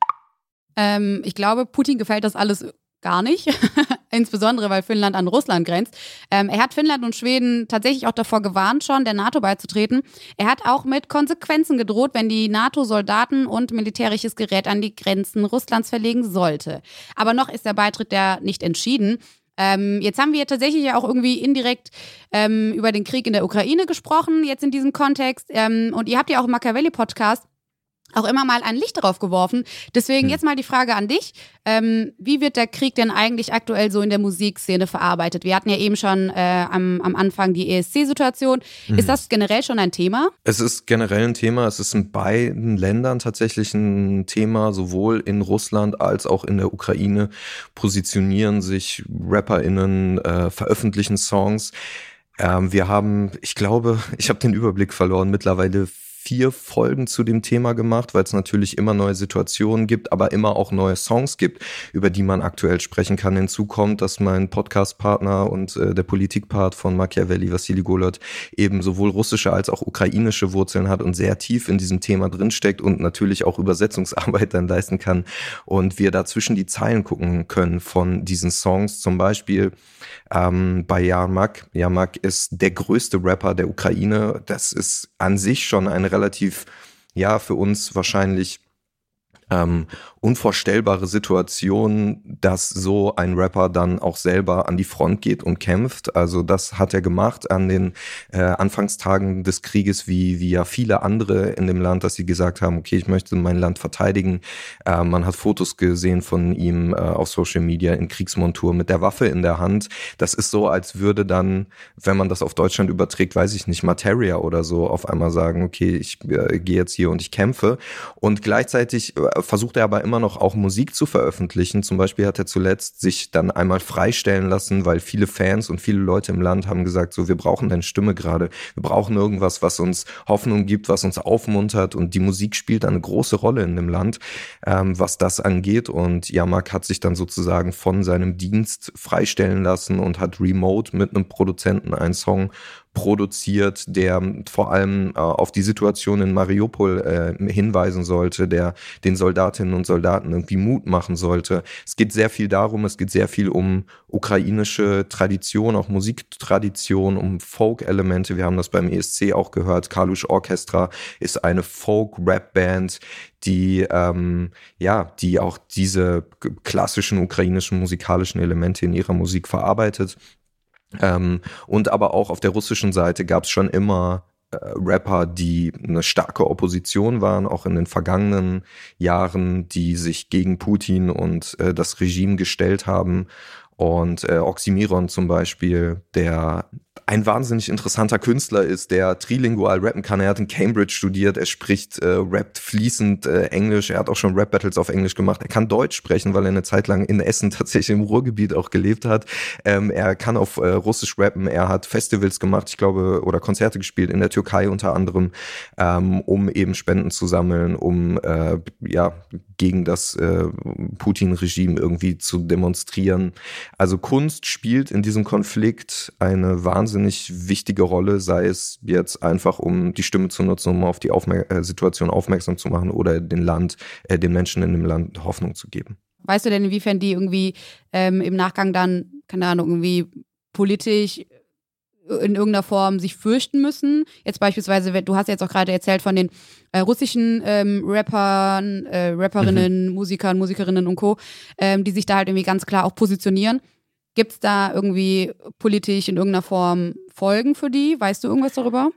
Ähm, ich glaube, Putin gefällt das alles gar nicht, insbesondere weil Finnland an Russland grenzt. Ähm, er hat Finnland und Schweden tatsächlich auch davor gewarnt, schon der NATO beizutreten. Er hat auch mit Konsequenzen gedroht, wenn die NATO Soldaten und militärisches Gerät an die Grenzen Russlands verlegen sollte. Aber noch ist der Beitritt ja nicht entschieden. Ähm, jetzt haben wir tatsächlich ja auch irgendwie indirekt ähm, über den Krieg in der Ukraine gesprochen, jetzt in diesem Kontext. Ähm, und ihr habt ja auch im Machiavelli-Podcast auch immer mal ein Licht darauf geworfen. Deswegen hm. jetzt mal die Frage an dich. Ähm, wie wird der Krieg denn eigentlich aktuell so in der Musikszene verarbeitet? Wir hatten ja eben schon äh, am, am Anfang die ESC-Situation. Hm. Ist das generell schon ein Thema? Es ist generell ein Thema. Es ist in beiden Ländern tatsächlich ein Thema. Sowohl in Russland als auch in der Ukraine positionieren sich RapperInnen, äh, veröffentlichen Songs. Ähm, wir haben, ich glaube, ich habe den Überblick verloren, mittlerweile vier Folgen zu dem Thema gemacht, weil es natürlich immer neue Situationen gibt, aber immer auch neue Songs gibt, über die man aktuell sprechen kann. Hinzu kommt, dass mein Podcast-Partner und äh, der Politikpart von Machiavelli, Vassili Golot, eben sowohl russische als auch ukrainische Wurzeln hat und sehr tief in diesem Thema drinsteckt und natürlich auch Übersetzungsarbeit dann leisten kann. Und wir dazwischen die Zeilen gucken können von diesen Songs. Zum Beispiel ähm, bei Yarmak. Yarmak ist der größte Rapper der Ukraine. Das ist an sich schon eine relativ, ja, für uns wahrscheinlich ähm, unvorstellbare Situation, dass so ein Rapper dann auch selber an die Front geht und kämpft. Also das hat er gemacht an den äh, Anfangstagen des Krieges, wie, wie ja viele andere in dem Land, dass sie gesagt haben, okay, ich möchte mein Land verteidigen. Äh, man hat Fotos gesehen von ihm äh, auf Social Media in Kriegsmontur mit der Waffe in der Hand. Das ist so, als würde dann, wenn man das auf Deutschland überträgt, weiß ich nicht, Materia oder so auf einmal sagen, okay, ich äh, gehe jetzt hier und ich kämpfe. Und gleichzeitig äh, versucht er aber immer noch auch Musik zu veröffentlichen. Zum Beispiel hat er zuletzt sich dann einmal freistellen lassen, weil viele Fans und viele Leute im Land haben gesagt, so, wir brauchen deine Stimme gerade. Wir brauchen irgendwas, was uns Hoffnung gibt, was uns aufmuntert. Und die Musik spielt eine große Rolle in dem Land, ähm, was das angeht. Und Yamak hat sich dann sozusagen von seinem Dienst freistellen lassen und hat remote mit einem Produzenten einen Song produziert, der vor allem äh, auf die Situation in Mariupol äh, hinweisen sollte, der den Soldatinnen und Soldaten irgendwie Mut machen sollte. Es geht sehr viel darum, es geht sehr viel um ukrainische Tradition, auch Musiktradition, um Folk-Elemente. Wir haben das beim ESC auch gehört. Kalush Orchestra ist eine Folk-Rap-Band, die ähm, ja, die auch diese klassischen ukrainischen musikalischen Elemente in ihrer Musik verarbeitet. Ähm, und aber auch auf der russischen Seite gab es schon immer äh, Rapper, die eine starke Opposition waren, auch in den vergangenen Jahren, die sich gegen Putin und äh, das Regime gestellt haben. Und äh, Oxymiron zum Beispiel, der ein wahnsinnig interessanter Künstler ist, der trilingual rappen kann. Er hat in Cambridge studiert, er spricht, äh, rappt fließend äh, Englisch, er hat auch schon Rap-Battles auf Englisch gemacht. Er kann Deutsch sprechen, weil er eine Zeit lang in Essen tatsächlich im Ruhrgebiet auch gelebt hat. Ähm, er kann auf äh, Russisch rappen, er hat Festivals gemacht, ich glaube, oder Konzerte gespielt in der Türkei unter anderem, ähm, um eben Spenden zu sammeln, um äh, ja gegen das äh, Putin-Regime irgendwie zu demonstrieren. Also Kunst spielt in diesem Konflikt eine wahnsinnige wahnsinnig wichtige Rolle, sei es jetzt einfach, um die Stimme zu nutzen, um auf die Aufmer äh, Situation aufmerksam zu machen oder den Land, äh, den Menschen in dem Land Hoffnung zu geben. Weißt du denn, inwiefern die irgendwie ähm, im Nachgang dann, keine Ahnung, irgendwie politisch in irgendeiner Form sich fürchten müssen. Jetzt beispielsweise, du hast jetzt auch gerade erzählt von den äh, russischen ähm, Rappern, äh, Rapperinnen, mhm. Musikern, Musikerinnen und Co., ähm, die sich da halt irgendwie ganz klar auch positionieren. Gibt es da irgendwie politisch in irgendeiner Form Folgen für die? Weißt du irgendwas darüber?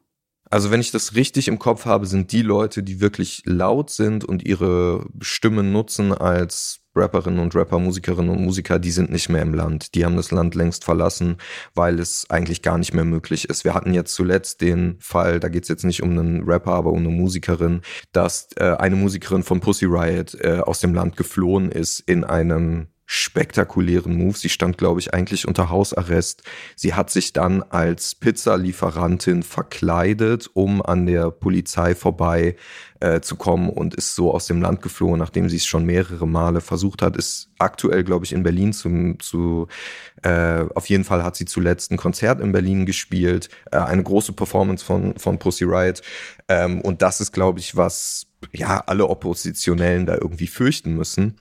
Also wenn ich das richtig im Kopf habe, sind die Leute, die wirklich laut sind und ihre Stimmen nutzen als Rapperinnen und Rapper, Musikerinnen und Musiker, die sind nicht mehr im Land. Die haben das Land längst verlassen, weil es eigentlich gar nicht mehr möglich ist. Wir hatten jetzt zuletzt den Fall, da geht es jetzt nicht um einen Rapper, aber um eine Musikerin, dass äh, eine Musikerin von Pussy Riot äh, aus dem Land geflohen ist in einem spektakulären Move. Sie stand, glaube ich, eigentlich unter Hausarrest. Sie hat sich dann als Pizzalieferantin verkleidet, um an der Polizei vorbei äh, zu kommen und ist so aus dem Land geflohen, nachdem sie es schon mehrere Male versucht hat. Ist aktuell, glaube ich, in Berlin zum, zu, äh, auf jeden Fall hat sie zuletzt ein Konzert in Berlin gespielt, äh, eine große Performance von, von Pussy Riot. Ähm, und das ist, glaube ich, was ja alle Oppositionellen da irgendwie fürchten müssen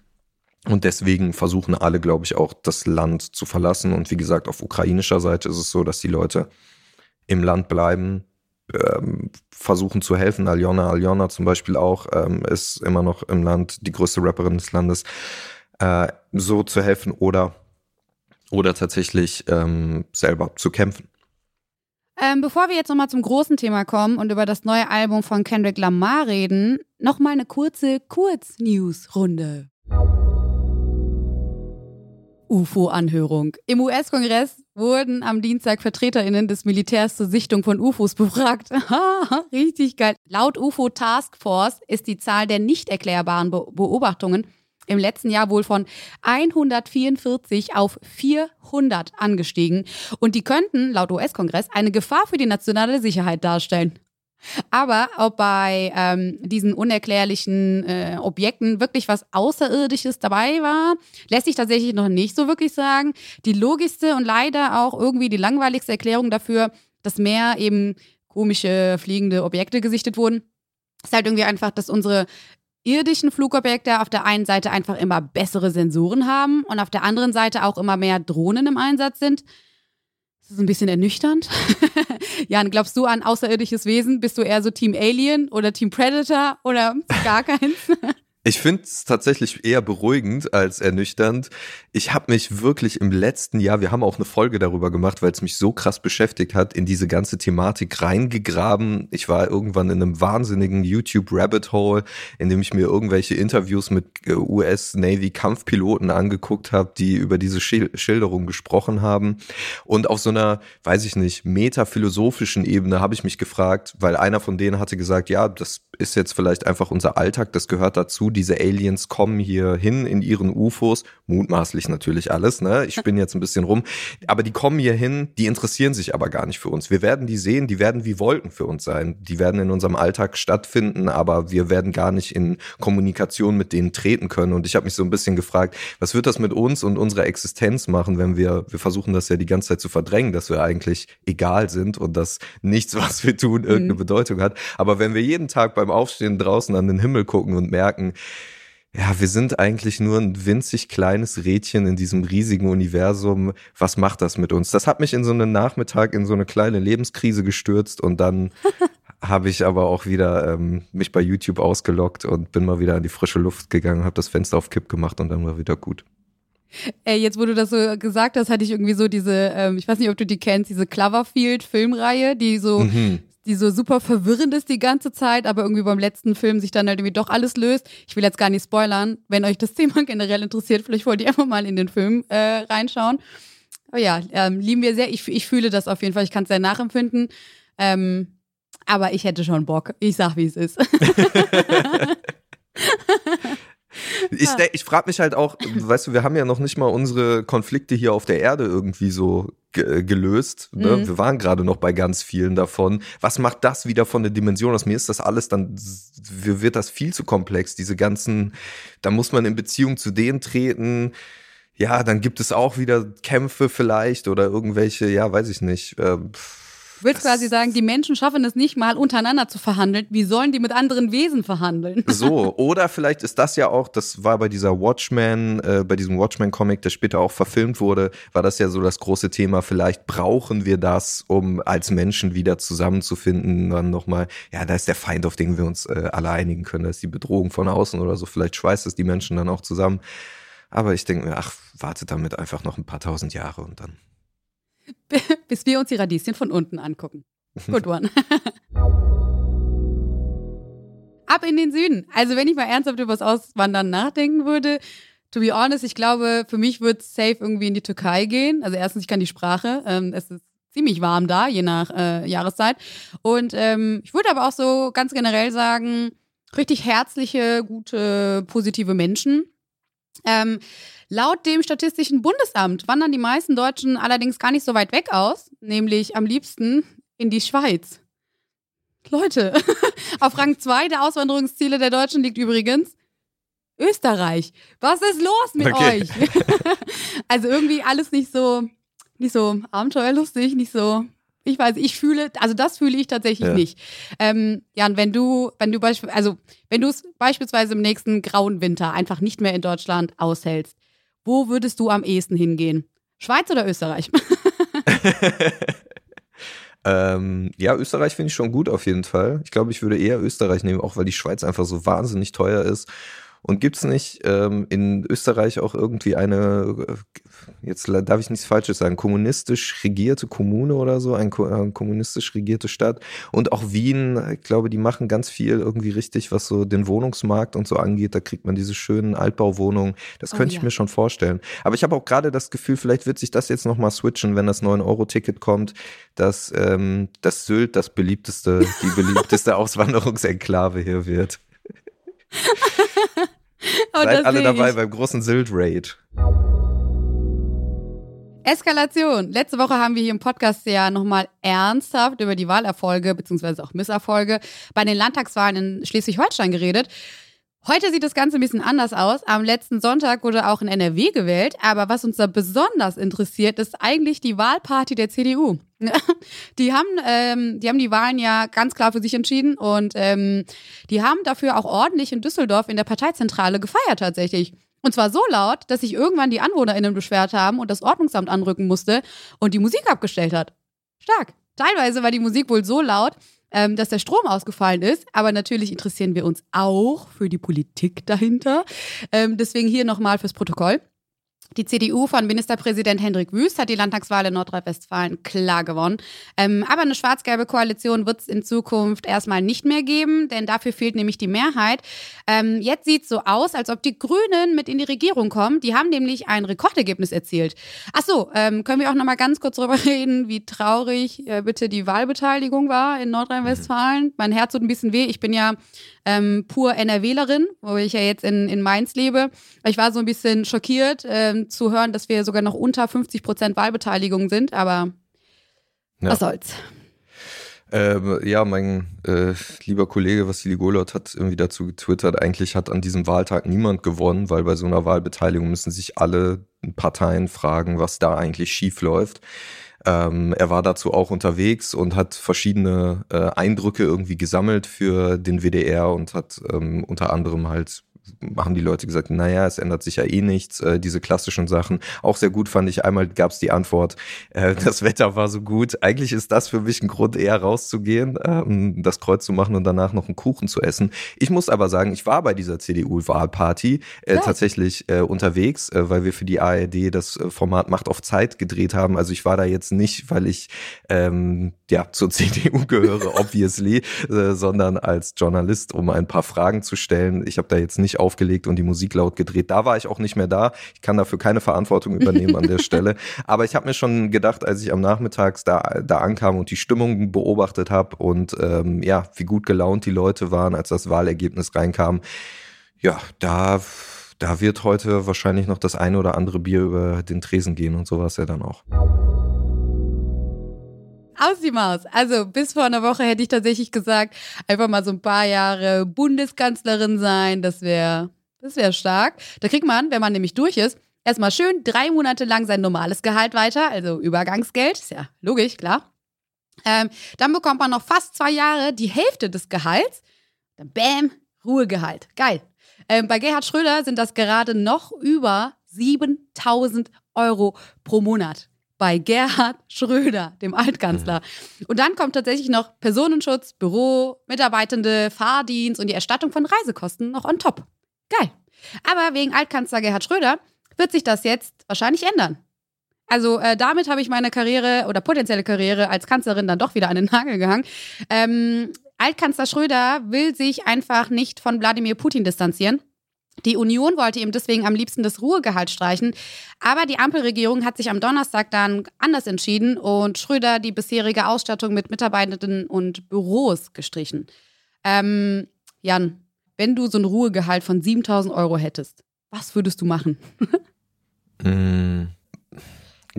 und deswegen versuchen alle, glaube ich, auch das Land zu verlassen. Und wie gesagt, auf ukrainischer Seite ist es so, dass die Leute im Land bleiben, ähm, versuchen zu helfen. Aljona, Aljona zum Beispiel auch, ähm, ist immer noch im Land die größte Rapperin des Landes, äh, so zu helfen oder, oder tatsächlich ähm, selber zu kämpfen. Ähm, bevor wir jetzt nochmal zum großen Thema kommen und über das neue Album von Kendrick Lamar reden, nochmal eine kurze Kurz-News-Runde. UFO-Anhörung. Im US-Kongress wurden am Dienstag VertreterInnen des Militärs zur Sichtung von UFOs befragt. Richtig geil. Laut UFO Task Force ist die Zahl der nicht erklärbaren Be Beobachtungen im letzten Jahr wohl von 144 auf 400 angestiegen. Und die könnten, laut US-Kongress, eine Gefahr für die nationale Sicherheit darstellen. Aber ob bei ähm, diesen unerklärlichen äh, Objekten wirklich was Außerirdisches dabei war, lässt sich tatsächlich noch nicht so wirklich sagen. Die logischste und leider auch irgendwie die langweiligste Erklärung dafür, dass mehr eben komische fliegende Objekte gesichtet wurden, ist halt irgendwie einfach, dass unsere irdischen Flugobjekte auf der einen Seite einfach immer bessere Sensoren haben und auf der anderen Seite auch immer mehr Drohnen im Einsatz sind. Das ist ein bisschen ernüchternd. Jan, glaubst du an außerirdisches Wesen? Bist du eher so Team Alien oder Team Predator oder gar keins? Ich finde es tatsächlich eher beruhigend als ernüchternd. Ich habe mich wirklich im letzten Jahr, wir haben auch eine Folge darüber gemacht, weil es mich so krass beschäftigt hat, in diese ganze Thematik reingegraben. Ich war irgendwann in einem wahnsinnigen YouTube Rabbit Hole, in dem ich mir irgendwelche Interviews mit äh, US Navy Kampfpiloten angeguckt habe, die über diese Schilderung gesprochen haben. Und auf so einer, weiß ich nicht, metaphilosophischen Ebene habe ich mich gefragt, weil einer von denen hatte gesagt, ja, das ist jetzt vielleicht einfach unser Alltag, das gehört dazu. Diese Aliens kommen hier hin in ihren UFOs, mutmaßlich natürlich alles, ne? Ich bin jetzt ein bisschen rum, aber die kommen hier hin, die interessieren sich aber gar nicht für uns. Wir werden die sehen, die werden wie Wolken für uns sein. Die werden in unserem Alltag stattfinden, aber wir werden gar nicht in Kommunikation mit denen treten können. Und ich habe mich so ein bisschen gefragt, was wird das mit uns und unserer Existenz machen, wenn wir, wir versuchen das ja die ganze Zeit zu verdrängen, dass wir eigentlich egal sind und dass nichts, was wir tun, irgendeine mhm. Bedeutung hat. Aber wenn wir jeden Tag beim beim Aufstehen draußen an den Himmel gucken und merken, ja, wir sind eigentlich nur ein winzig kleines Rädchen in diesem riesigen Universum. Was macht das mit uns? Das hat mich in so einen Nachmittag in so eine kleine Lebenskrise gestürzt und dann habe ich aber auch wieder ähm, mich bei YouTube ausgelockt und bin mal wieder an die frische Luft gegangen, habe das Fenster auf Kipp gemacht und dann war wieder gut. Ey, jetzt wo du das so gesagt hast, hatte ich irgendwie so diese, ähm, ich weiß nicht, ob du die kennst, diese Cloverfield-Filmreihe, die so mhm die so super verwirrend ist die ganze Zeit, aber irgendwie beim letzten Film sich dann halt irgendwie doch alles löst. Ich will jetzt gar nicht spoilern. Wenn euch das Thema generell interessiert, vielleicht wollt ihr einfach mal in den Film äh, reinschauen. Aber ja, ähm, lieben wir sehr. Ich, ich fühle das auf jeden Fall. Ich kann es sehr nachempfinden. Ähm, aber ich hätte schon Bock. Ich sag, wie es ist. Ich, ich frage mich halt auch, weißt du, wir haben ja noch nicht mal unsere Konflikte hier auf der Erde irgendwie so äh, gelöst. Ne? Mhm. Wir waren gerade noch bei ganz vielen davon. Was macht das wieder von der Dimension aus? Mir ist das alles dann, wird das viel zu komplex. Diese ganzen, da muss man in Beziehung zu denen treten. Ja, dann gibt es auch wieder Kämpfe vielleicht oder irgendwelche, ja, weiß ich nicht. Äh, willst quasi sagen, die Menschen schaffen es nicht mal untereinander zu verhandeln. Wie sollen die mit anderen Wesen verhandeln? So, oder vielleicht ist das ja auch, das war bei dieser Watchmen, äh, bei diesem Watchmen-Comic, der später auch verfilmt wurde, war das ja so das große Thema. Vielleicht brauchen wir das, um als Menschen wieder zusammenzufinden. Dann nochmal, ja, da ist der Feind, auf den wir uns äh, alle einigen können. Da ist die Bedrohung von außen oder so. Vielleicht schweißt es die Menschen dann auch zusammen. Aber ich denke mir, ach, wartet damit einfach noch ein paar tausend Jahre und dann bis wir uns die Radieschen von unten angucken. Good one. Ab in den Süden. Also wenn ich mal ernsthaft über das Auswandern nachdenken würde, to be honest, ich glaube, für mich wird es safe irgendwie in die Türkei gehen. Also erstens, ich kann die Sprache. Ähm, es ist ziemlich warm da, je nach äh, Jahreszeit. Und ähm, ich würde aber auch so ganz generell sagen, richtig herzliche, gute, positive Menschen. Ähm, Laut dem Statistischen Bundesamt wandern die meisten Deutschen allerdings gar nicht so weit weg aus, nämlich am liebsten in die Schweiz. Leute, auf Rang 2 der Auswanderungsziele der Deutschen liegt übrigens Österreich. Was ist los mit okay. euch? also irgendwie alles nicht so, nicht so abenteuerlustig, nicht so. Ich weiß, ich fühle, also das fühle ich tatsächlich ja. nicht. Ähm, Jan, wenn du, wenn du beispielsweise, also wenn du es beispielsweise im nächsten grauen Winter einfach nicht mehr in Deutschland aushältst, wo würdest du am ehesten hingehen? Schweiz oder Österreich? ähm, ja, Österreich finde ich schon gut auf jeden Fall. Ich glaube, ich würde eher Österreich nehmen, auch weil die Schweiz einfach so wahnsinnig teuer ist. Und gibt es nicht ähm, in Österreich auch irgendwie eine, äh, jetzt darf ich nichts Falsches sagen, kommunistisch regierte Kommune oder so, ein, äh, kommunistisch regierte Stadt? Und auch Wien, ich glaube, die machen ganz viel irgendwie richtig, was so den Wohnungsmarkt und so angeht. Da kriegt man diese schönen Altbauwohnungen. Das oh könnte oh, ja. ich mir schon vorstellen. Aber ich habe auch gerade das Gefühl, vielleicht wird sich das jetzt nochmal switchen, wenn das 9-Euro-Ticket kommt, dass ähm, das Sylt das beliebteste, die beliebteste Auswanderungsenklave hier wird. oh, Seid alle dabei beim großen Sylt-Raid. Eskalation. Letzte Woche haben wir hier im Podcast ja nochmal ernsthaft über die Wahlerfolge bzw. auch Misserfolge bei den Landtagswahlen in Schleswig-Holstein geredet. Heute sieht das Ganze ein bisschen anders aus. Am letzten Sonntag wurde auch in NRW gewählt. Aber was uns da besonders interessiert, ist eigentlich die Wahlparty der CDU. die, haben, ähm, die haben die Wahlen ja ganz klar für sich entschieden und ähm, die haben dafür auch ordentlich in Düsseldorf in der Parteizentrale gefeiert tatsächlich. Und zwar so laut, dass sich irgendwann die AnwohnerInnen beschwert haben und das Ordnungsamt anrücken musste und die Musik abgestellt hat. Stark. Teilweise war die Musik wohl so laut, ähm, dass der Strom ausgefallen ist. Aber natürlich interessieren wir uns auch für die Politik dahinter. Ähm, deswegen hier nochmal fürs Protokoll. Die CDU von Ministerpräsident Hendrik Wüst hat die Landtagswahl in Nordrhein-Westfalen klar gewonnen. Ähm, aber eine schwarz-gelbe Koalition wird es in Zukunft erstmal nicht mehr geben, denn dafür fehlt nämlich die Mehrheit. Ähm, jetzt sieht es so aus, als ob die Grünen mit in die Regierung kommen. Die haben nämlich ein Rekordergebnis erzielt. Ach so, ähm, können wir auch noch mal ganz kurz darüber reden, wie traurig äh, bitte die Wahlbeteiligung war in Nordrhein-Westfalen. Mhm. Mein Herz tut ein bisschen weh. Ich bin ja ähm, pur NRWlerin, wo ich ja jetzt in, in Mainz lebe. Ich war so ein bisschen schockiert ähm, zu hören, dass wir sogar noch unter 50 Prozent Wahlbeteiligung sind, aber ja. was soll's. Ähm, ja, mein äh, lieber Kollege Vassili Golot hat irgendwie dazu getwittert, eigentlich hat an diesem Wahltag niemand gewonnen, weil bei so einer Wahlbeteiligung müssen sich alle Parteien fragen, was da eigentlich schief läuft. Ähm, er war dazu auch unterwegs und hat verschiedene äh, Eindrücke irgendwie gesammelt für den WDR und hat ähm, unter anderem halt haben die Leute gesagt, naja, es ändert sich ja eh nichts, äh, diese klassischen Sachen. Auch sehr gut fand ich, einmal gab es die Antwort, äh, das Wetter war so gut. Eigentlich ist das für mich ein Grund, eher rauszugehen, ähm, das Kreuz zu machen und danach noch einen Kuchen zu essen. Ich muss aber sagen, ich war bei dieser CDU-Wahlparty äh, ja. tatsächlich äh, unterwegs, äh, weil wir für die ARD das äh, Format Macht auf Zeit gedreht haben. Also ich war da jetzt nicht, weil ich ähm, ja zur CDU gehöre, obviously, äh, sondern als Journalist, um ein paar Fragen zu stellen. Ich habe da jetzt nicht aufgelegt und die Musik laut gedreht. Da war ich auch nicht mehr da. Ich kann dafür keine Verantwortung übernehmen an der Stelle. Aber ich habe mir schon gedacht, als ich am Nachmittags da, da ankam und die Stimmung beobachtet habe und ähm, ja, wie gut gelaunt die Leute waren, als das Wahlergebnis reinkam. Ja, da da wird heute wahrscheinlich noch das eine oder andere Bier über den Tresen gehen und sowas ja dann auch. Aus die Maus. Also bis vor einer Woche hätte ich tatsächlich gesagt, einfach mal so ein paar Jahre Bundeskanzlerin sein, das wäre das wäre stark. Da kriegt man, wenn man nämlich durch ist, erstmal schön drei Monate lang sein normales Gehalt weiter, also Übergangsgeld, ist ja logisch, klar. Ähm, dann bekommt man noch fast zwei Jahre die Hälfte des Gehalts. Dann bäm, Ruhegehalt. Geil. Ähm, bei Gerhard Schröder sind das gerade noch über 7000 Euro pro Monat bei Gerhard Schröder, dem Altkanzler. Mhm. Und dann kommt tatsächlich noch Personenschutz, Büro, Mitarbeitende, Fahrdienst und die Erstattung von Reisekosten noch on top. Geil. Aber wegen Altkanzler Gerhard Schröder wird sich das jetzt wahrscheinlich ändern. Also äh, damit habe ich meine Karriere oder potenzielle Karriere als Kanzlerin dann doch wieder an den Nagel gehangen. Ähm, Altkanzler Schröder will sich einfach nicht von Wladimir Putin distanzieren. Die Union wollte ihm deswegen am liebsten das Ruhegehalt streichen. Aber die Ampelregierung hat sich am Donnerstag dann anders entschieden und Schröder die bisherige Ausstattung mit Mitarbeitenden und Büros gestrichen. Ähm, Jan, wenn du so ein Ruhegehalt von 7000 Euro hättest, was würdest du machen? mm,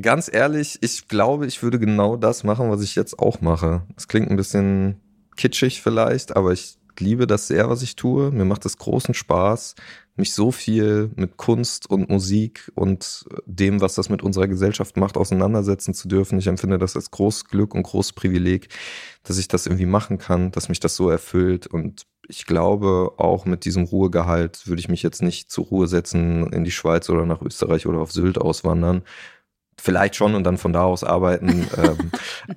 ganz ehrlich, ich glaube, ich würde genau das machen, was ich jetzt auch mache. Es klingt ein bisschen kitschig vielleicht, aber ich liebe das sehr, was ich tue. Mir macht es großen Spaß, mich so viel mit Kunst und Musik und dem, was das mit unserer Gesellschaft macht, auseinandersetzen zu dürfen. Ich empfinde das als großes Glück und großes Privileg, dass ich das irgendwie machen kann, dass mich das so erfüllt. Und ich glaube, auch mit diesem Ruhegehalt würde ich mich jetzt nicht zur Ruhe setzen, in die Schweiz oder nach Österreich oder auf Sylt auswandern. Vielleicht schon und dann von da aus arbeiten. ähm,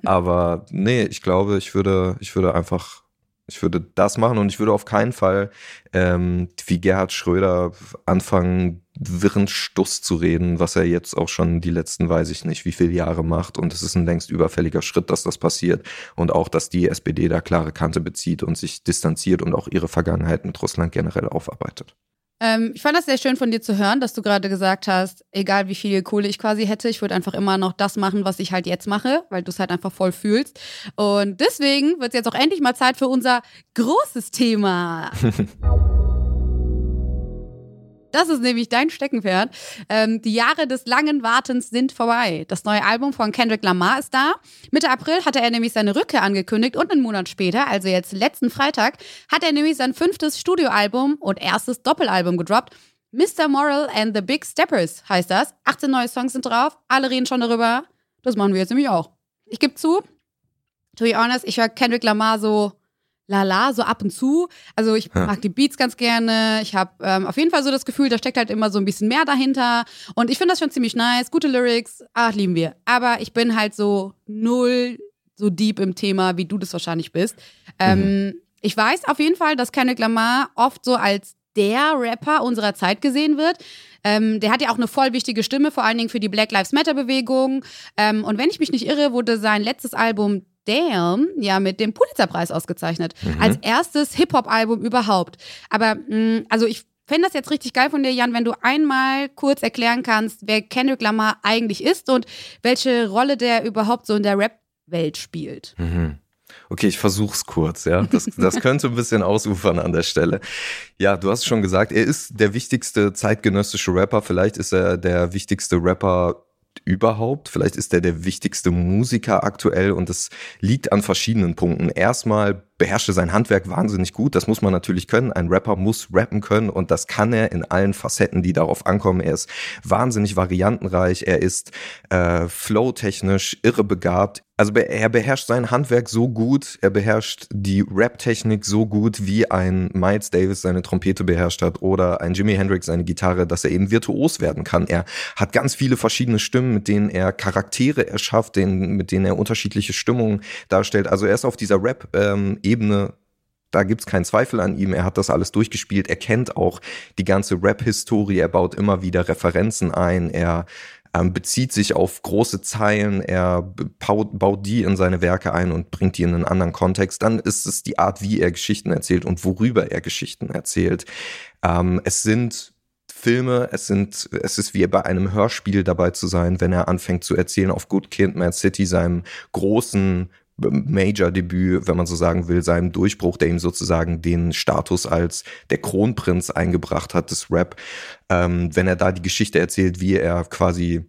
aber nee, ich glaube, ich würde, ich würde einfach Ich würde das machen und ich würde auf keinen Fall ähm, wie Gerhard Schröder anfangen, wirren Stuss zu reden, was er jetzt auch schon die letzten, weiß ich nicht, wie viele Jahre macht. Und es ist ein längst überfälliger Schritt, dass das passiert. Und auch, dass die SPD da klare Kante bezieht und sich distanziert und auch ihre Vergangenheit mit Russland generell aufarbeitet. Ähm, ich fand das sehr schön von dir zu hören, dass du gerade gesagt hast, egal wie viel Kohle ich quasi hätte, ich würde einfach immer noch das machen, was ich halt jetzt mache, weil du es halt einfach voll fühlst. Und deswegen wird es jetzt auch endlich mal Zeit für unser großes Thema. Das ist nämlich dein Steckenpferd. Ähm, die Jahre des langen Wartens sind vorbei. Das neue Album von Kendrick Lamar ist da. Mitte April hatte er nämlich seine Rückkehr angekündigt und einen Monat später, also jetzt letzten Freitag, hat er nämlich sein fünftes Studioalbum und erstes Doppelalbum gedroppt. Mr. Moral and the Big Steppers heißt das. 18 neue Songs sind drauf. Alle reden schon darüber. Das machen wir jetzt nämlich auch. Ich gebe zu, to be honest, ich höre Kendrick Lamar so lala, so ab und zu. Also ich ja. mag die Beats ganz gerne. Ich habe ähm, auf jeden Fall so das Gefühl, da steckt halt immer so ein bisschen mehr dahinter. Und ich finde das schon ziemlich nice. Gute Lyrics, ach, lieben wir. Aber ich bin halt so null so deep im Thema, wie du das wahrscheinlich bist. Ähm, mhm. Ich weiß auf jeden Fall, dass Kendrick Lamar oft so als der Rapper unserer Zeit gesehen wird. Ähm, der hat ja auch eine voll wichtige Stimme, vor allen Dingen für die Black Lives Matter Bewegung. Ähm, und wenn ich mich nicht irre, wurde sein letztes Album Damn ja mit dem Pulitzerpreis ausgezeichnet. Mhm. Als erstes Hip-Hop-Album überhaupt. Aber mh, mm, also ich fände das jetzt richtig geil von dir, Jan, wenn du einmal kurz erklären kannst, wer Kendrick Lamar eigentlich ist und welche Rolle der überhaupt so in der Rap-Welt spielt. Mhm. Okay, ich versuch's kurz, ja. Das, das könnte ein bisschen ausufern an der Stelle. Ja, du hast schon gesagt, er ist der wichtigste zeitgenössische Rapper. Vielleicht ist er der wichtigste Rapper überhaupt. Vielleicht ist er der wichtigste Musiker aktuell und es liegt an verschiedenen Punkten. Erstmal beherrschte sein Handwerk wahnsinnig gut. Das muss man natürlich können. Ein Rapper muss rappen können und das kann er in allen Facetten, die darauf ankommen. Er ist wahnsinnig variantenreich. Er ist äh, flow-technisch irre begabt. Also er beherrscht sein Handwerk so gut, er beherrscht die Rap-Technik so gut, wie ein Miles Davis seine Trompete beherrscht hat oder ein Jimi Hendrix seine Gitarre, dass er eben virtuos werden kann. Er hat ganz viele verschiedene Stimmen, mit denen er Charaktere erschafft, mit denen er unterschiedliche Stimmungen darstellt. Also er ist auf dieser Rap- ähm, Ebene da gibt's keinen Zweifel an ihm. Er hat das alles durchgespielt. Er kennt auch die ganze Rap-Historie. Er baut immer wieder Referenzen ein. Er ähm, bezieht sich auf große Zeilen. Er baut, baut die in seine Werke ein und bringt die in einen anderen Kontext. Dann ist es die Art, wie er Geschichten erzählt und worüber er Geschichten erzählt. Ähm, es sind Filme, es sind, es ist wie bei einem Hörspiel dabei zu sein, wenn er anfängt zu erzählen auf Good Kid, Mad City, seinem großen Major-Debüt, wenn man so sagen will, seinem Durchbruch, der ihm sozusagen den Status als der Kronprinz eingebracht hat des Rap. Ähm, wenn er da die Geschichte erzählt, wie er quasi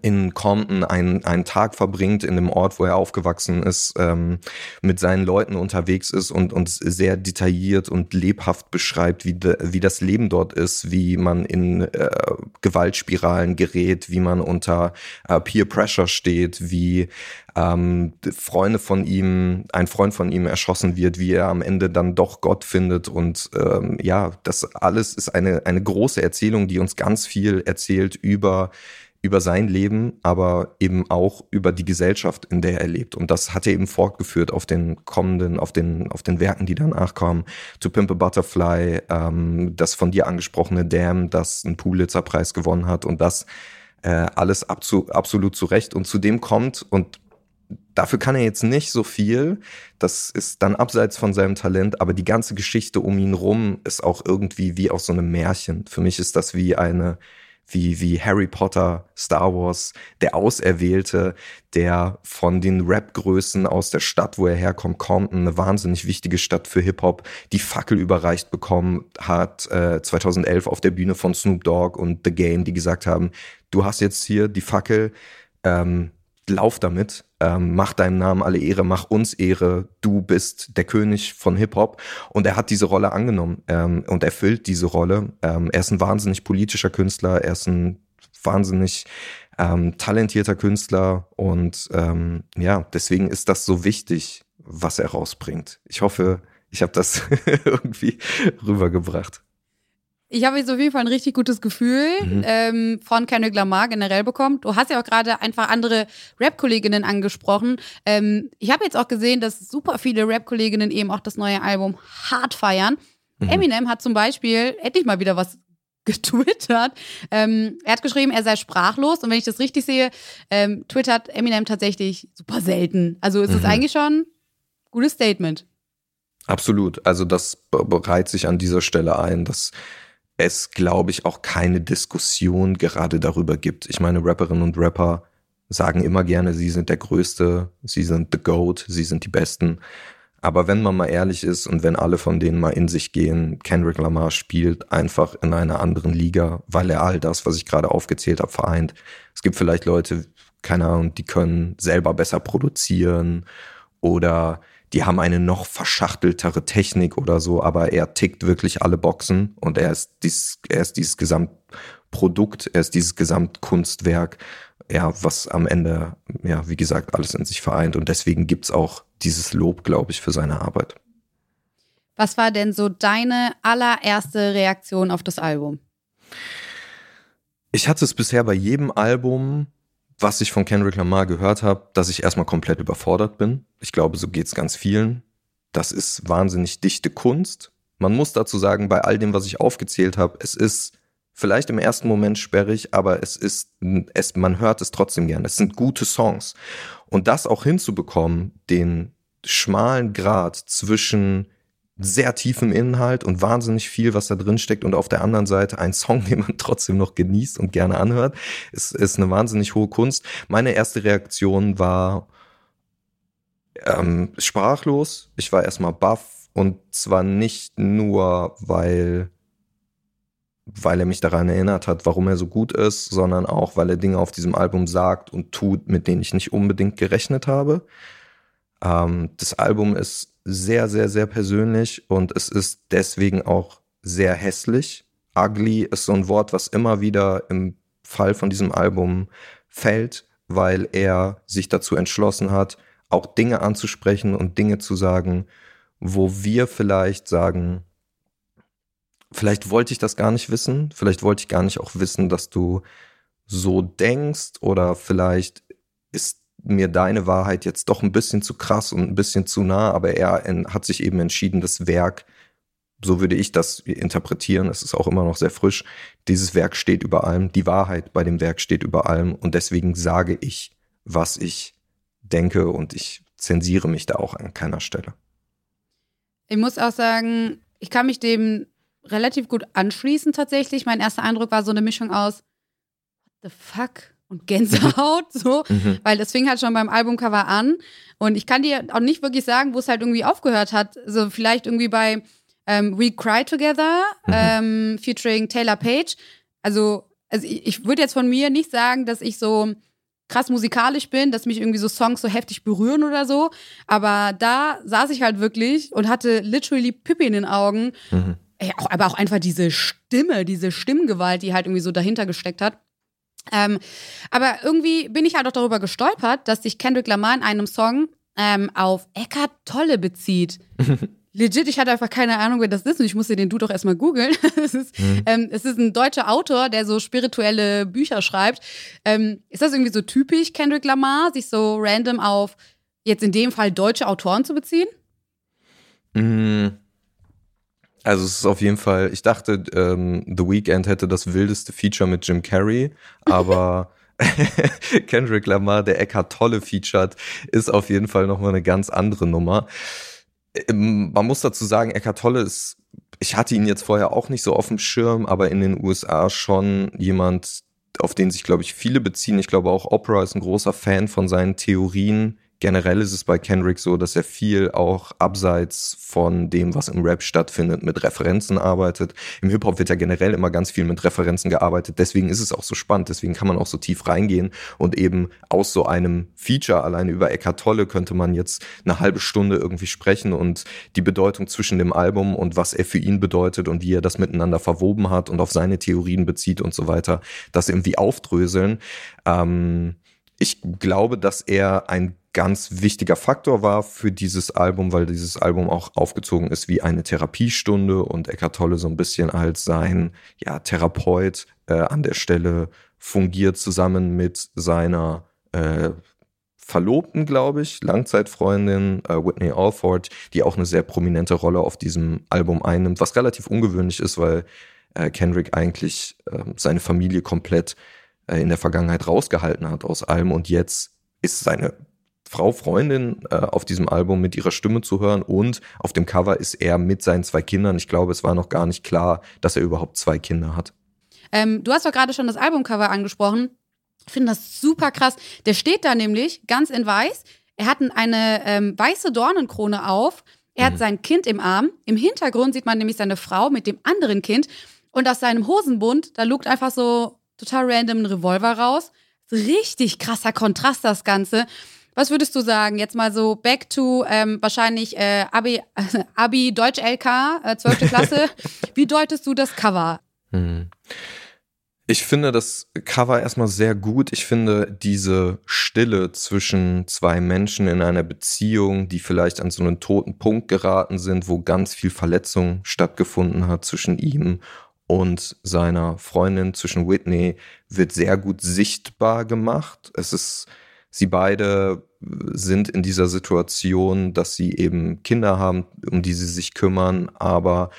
in Compton einen, einen Tag verbringt, in dem Ort, wo er aufgewachsen ist, ähm, mit seinen Leuten unterwegs ist und uns sehr detailliert und lebhaft beschreibt, wie, de, wie das Leben dort ist, wie man in äh, Gewaltspiralen gerät, wie man unter äh, Peer Pressure steht, wie ähm, Freunde von ihm, ein Freund von ihm erschossen wird, wie er am Ende dann doch Gott findet und ähm, ja, das alles ist eine, eine große Erzählung, die uns ganz viel erzählt über über sein Leben, aber eben auch über die Gesellschaft, in der er lebt. Und das hat er eben fortgeführt auf den kommenden, auf den, auf den Werken, die danach kamen. To Pimp a Butterfly, ähm, das von dir angesprochene Damn, das einen Pulitzer-Preis gewonnen hat und das äh, alles abzu, absolut zu Recht. Und zu dem kommt, und dafür kann er jetzt nicht so viel. Das ist dann abseits von seinem Talent, aber die ganze Geschichte um ihn rum ist auch irgendwie wie aus so einem Märchen. Für mich ist das wie eine wie, wie Harry Potter, Star Wars, der Auserwählte, der von den Rap-Größen aus der Stadt, wo er herkommt, kommt, eine wahnsinnig wichtige Stadt für Hip-Hop, die Fackel überreicht bekommen hat, äh, 2011 auf der Bühne von Snoop Dogg und The Game, die gesagt haben, du hast jetzt hier die Fackel, ähm, lauf damit, ähm, mach deinem Namen alle Ehre, mach uns Ehre, du bist der König von Hip-Hop. Und er hat diese Rolle angenommen ähm, und erfüllt diese Rolle. Ähm, er ist ein wahnsinnig politischer Künstler, er ist ein wahnsinnig ähm, talentierter Künstler und ähm, ja, deswegen ist das so wichtig, was er rausbringt. Ich hoffe, ich habe das irgendwie rübergebracht. Ich habe jetzt auf jeden Fall ein richtig gutes Gefühl mhm. ähm, von Kendrick Lamar generell bekommen. Du hast ja auch gerade einfach andere Rap-Kolleginnen angesprochen. Ähm, ich habe jetzt auch gesehen, dass super viele Rap-Kolleginnen eben auch das neue Album hart feiern. Mhm. Eminem hat zum Beispiel endlich mal wieder was getwittert. Ähm, er hat geschrieben, er sei sprachlos und wenn ich das richtig sehe, ähm, twittert Eminem tatsächlich super selten. Also es mhm. ist eigentlich schon ein gutes Statement. Absolut. Also das bereitet sich an dieser Stelle ein, dass es, glaube ich, auch keine Diskussion gerade darüber gibt. Ich meine, Rapperinnen und Rapper sagen immer gerne, sie sind der Größte, sie sind the GOAT, sie sind die Besten. Aber wenn man mal ehrlich ist und wenn alle von denen mal in sich gehen, Kendrick Lamar spielt einfach in einer anderen Liga, weil er all das, was ich gerade aufgezählt habe, vereint. Es gibt vielleicht Leute, keine Ahnung, die können selber besser produzieren oder die haben eine noch verschachteltere Technik oder so, aber er tickt wirklich alle Boxen und er ist dies, er ist dieses Gesamtprodukt, er ist dieses Gesamtkunstwerk, ja, was am Ende, ja, wie gesagt, alles in sich vereint und deswegen gibt's auch dieses Lob, glaube ich, für seine Arbeit. Was war denn so deine allererste Reaktion auf das Album? Ich hatte es bisher bei jedem Album was ich von Kendrick Lamar gehört habe, dass ich erstmal komplett überfordert bin. Ich glaube, so geht es ganz vielen. Das ist wahnsinnig dichte Kunst. Man muss dazu sagen, bei all dem, was ich aufgezählt habe, es ist vielleicht im ersten Moment sperrig, aber es ist, es, man hört es trotzdem gern. Es sind gute Songs. Und das auch hinzubekommen, den schmalen Grad zwischen sehr tiefem Inhalt und wahnsinnig viel, was da drin steckt und auf der anderen Seite ein Song, den man trotzdem noch genießt und gerne anhört, ist, ist eine wahnsinnig hohe Kunst. Meine erste Reaktion war ähm, sprachlos. Ich war erstmal baff und zwar nicht nur, weil weil er mich daran erinnert hat, warum er so gut ist, sondern auch, weil er Dinge auf diesem Album sagt und tut, mit denen ich nicht unbedingt gerechnet habe. Ähm, das Album ist sehr, sehr, sehr persönlich und es ist deswegen auch sehr hässlich. Ugly ist so ein Wort, was immer wieder im Fall von diesem Album fällt, weil er sich dazu entschlossen hat, auch Dinge anzusprechen und Dinge zu sagen, wo wir vielleicht sagen, vielleicht wollte ich das gar nicht wissen, vielleicht wollte ich gar nicht auch wissen, dass du so denkst oder vielleicht mir deine Wahrheit jetzt doch ein bisschen zu krass und ein bisschen zu nah, aber er hat sich eben entschieden, das Werk, so würde ich das interpretieren, es ist auch immer noch sehr frisch, dieses Werk steht über allem, die Wahrheit bei dem Werk steht über allem und deswegen sage ich, was ich denke und ich zensiere mich da auch an keiner Stelle. Ich muss auch sagen, ich kann mich dem relativ gut anschließen tatsächlich. Mein erster Eindruck war so eine Mischung aus What the fuck? Und Gänsehaut, so, mhm. weil das fing halt schon beim Albumcover an. Und ich kann dir auch nicht wirklich sagen, wo es halt irgendwie aufgehört hat. So, vielleicht irgendwie bei ähm, We Cry Together, mhm. ähm, featuring Taylor Page. Also, also ich, ich würde jetzt von mir nicht sagen, dass ich so krass musikalisch bin, dass mich irgendwie so Songs so heftig berühren oder so. Aber da saß ich halt wirklich und hatte literally Pippi in den Augen. Mhm. Ey, auch, aber auch einfach diese Stimme, diese Stimmgewalt, die halt irgendwie so dahinter gesteckt hat. Ähm, aber irgendwie bin ich halt auch darüber gestolpert, dass sich Kendrick Lamar in einem Song ähm, auf Eckhart Tolle bezieht. Legit, ich hatte einfach keine Ahnung, wer das ist und ich musste den Dude doch erstmal googeln. es, ist, mhm. ähm, es ist ein deutscher Autor, der so spirituelle Bücher schreibt. Ähm, ist das irgendwie so typisch, Kendrick Lamar, sich so random auf jetzt in dem Fall deutsche Autoren zu beziehen? Mhm. Also es ist auf jeden Fall, ich dachte, ähm, The Weeknd hätte das wildeste Feature mit Jim Carrey, aber Kendrick Lamar, der Eckhart Tolle featured, ist auf jeden Fall nochmal eine ganz andere Nummer. Ähm, man muss dazu sagen, Eckhart Tolle ist, ich hatte ihn jetzt vorher auch nicht so auf dem Schirm, aber in den USA schon jemand, auf den sich, glaube ich, viele beziehen. Ich glaube auch Opera ist ein großer Fan von seinen Theorien generell ist es bei Kendrick so, dass er viel auch abseits von dem, was im Rap stattfindet, mit Referenzen arbeitet. Im Hip-Hop wird ja generell immer ganz viel mit Referenzen gearbeitet. Deswegen ist es auch so spannend. Deswegen kann man auch so tief reingehen und eben aus so einem Feature alleine über Eckhart Tolle könnte man jetzt eine halbe Stunde irgendwie sprechen und die Bedeutung zwischen dem Album und was er für ihn bedeutet und wie er das miteinander verwoben hat und auf seine Theorien bezieht und so weiter, das irgendwie aufdröseln. Ähm, ich glaube, dass er ein ganz wichtiger Faktor war für dieses Album, weil dieses Album auch aufgezogen ist wie eine Therapiestunde und Eckhart Tolle so ein bisschen als sein ja, Therapeut äh, an der Stelle fungiert zusammen mit seiner äh, Verlobten, glaube ich, Langzeitfreundin äh, Whitney Alford, die auch eine sehr prominente Rolle auf diesem Album einnimmt, was relativ ungewöhnlich ist, weil äh, Kendrick eigentlich äh, seine Familie komplett äh, in der Vergangenheit rausgehalten hat aus allem und jetzt ist seine Frau Freundin äh, auf diesem Album mit ihrer Stimme zu hören und auf dem Cover ist er mit seinen zwei Kindern. Ich glaube, es war noch gar nicht klar, dass er überhaupt zwei Kinder hat. Ähm, du hast doch gerade schon das Albumcover angesprochen. Ich finde das super krass. Der steht da nämlich ganz in weiß. Er hat eine ähm, weiße Dornenkrone auf. Er hat mhm. sein Kind im Arm. Im Hintergrund sieht man nämlich seine Frau mit dem anderen Kind. Und aus seinem Hosenbund, da lugt einfach so total random ein Revolver raus. Richtig krasser Kontrast, das Ganze. Was würdest du sagen? Jetzt mal so back to ähm, wahrscheinlich äh, Abi, Abi Deutsch LK, äh, 12. Klasse. Wie deutest du das Cover? Hm. Ich finde das Cover erstmal sehr gut. Ich finde diese Stille zwischen zwei Menschen in einer Beziehung, die vielleicht an so einen toten Punkt geraten sind, wo ganz viel Verletzung stattgefunden hat zwischen ihm und seiner Freundin, zwischen Whitney, wird sehr gut sichtbar gemacht. Es ist Sie beide sind in dieser Situation, dass sie eben Kinder haben, um die sie sich kümmern, aber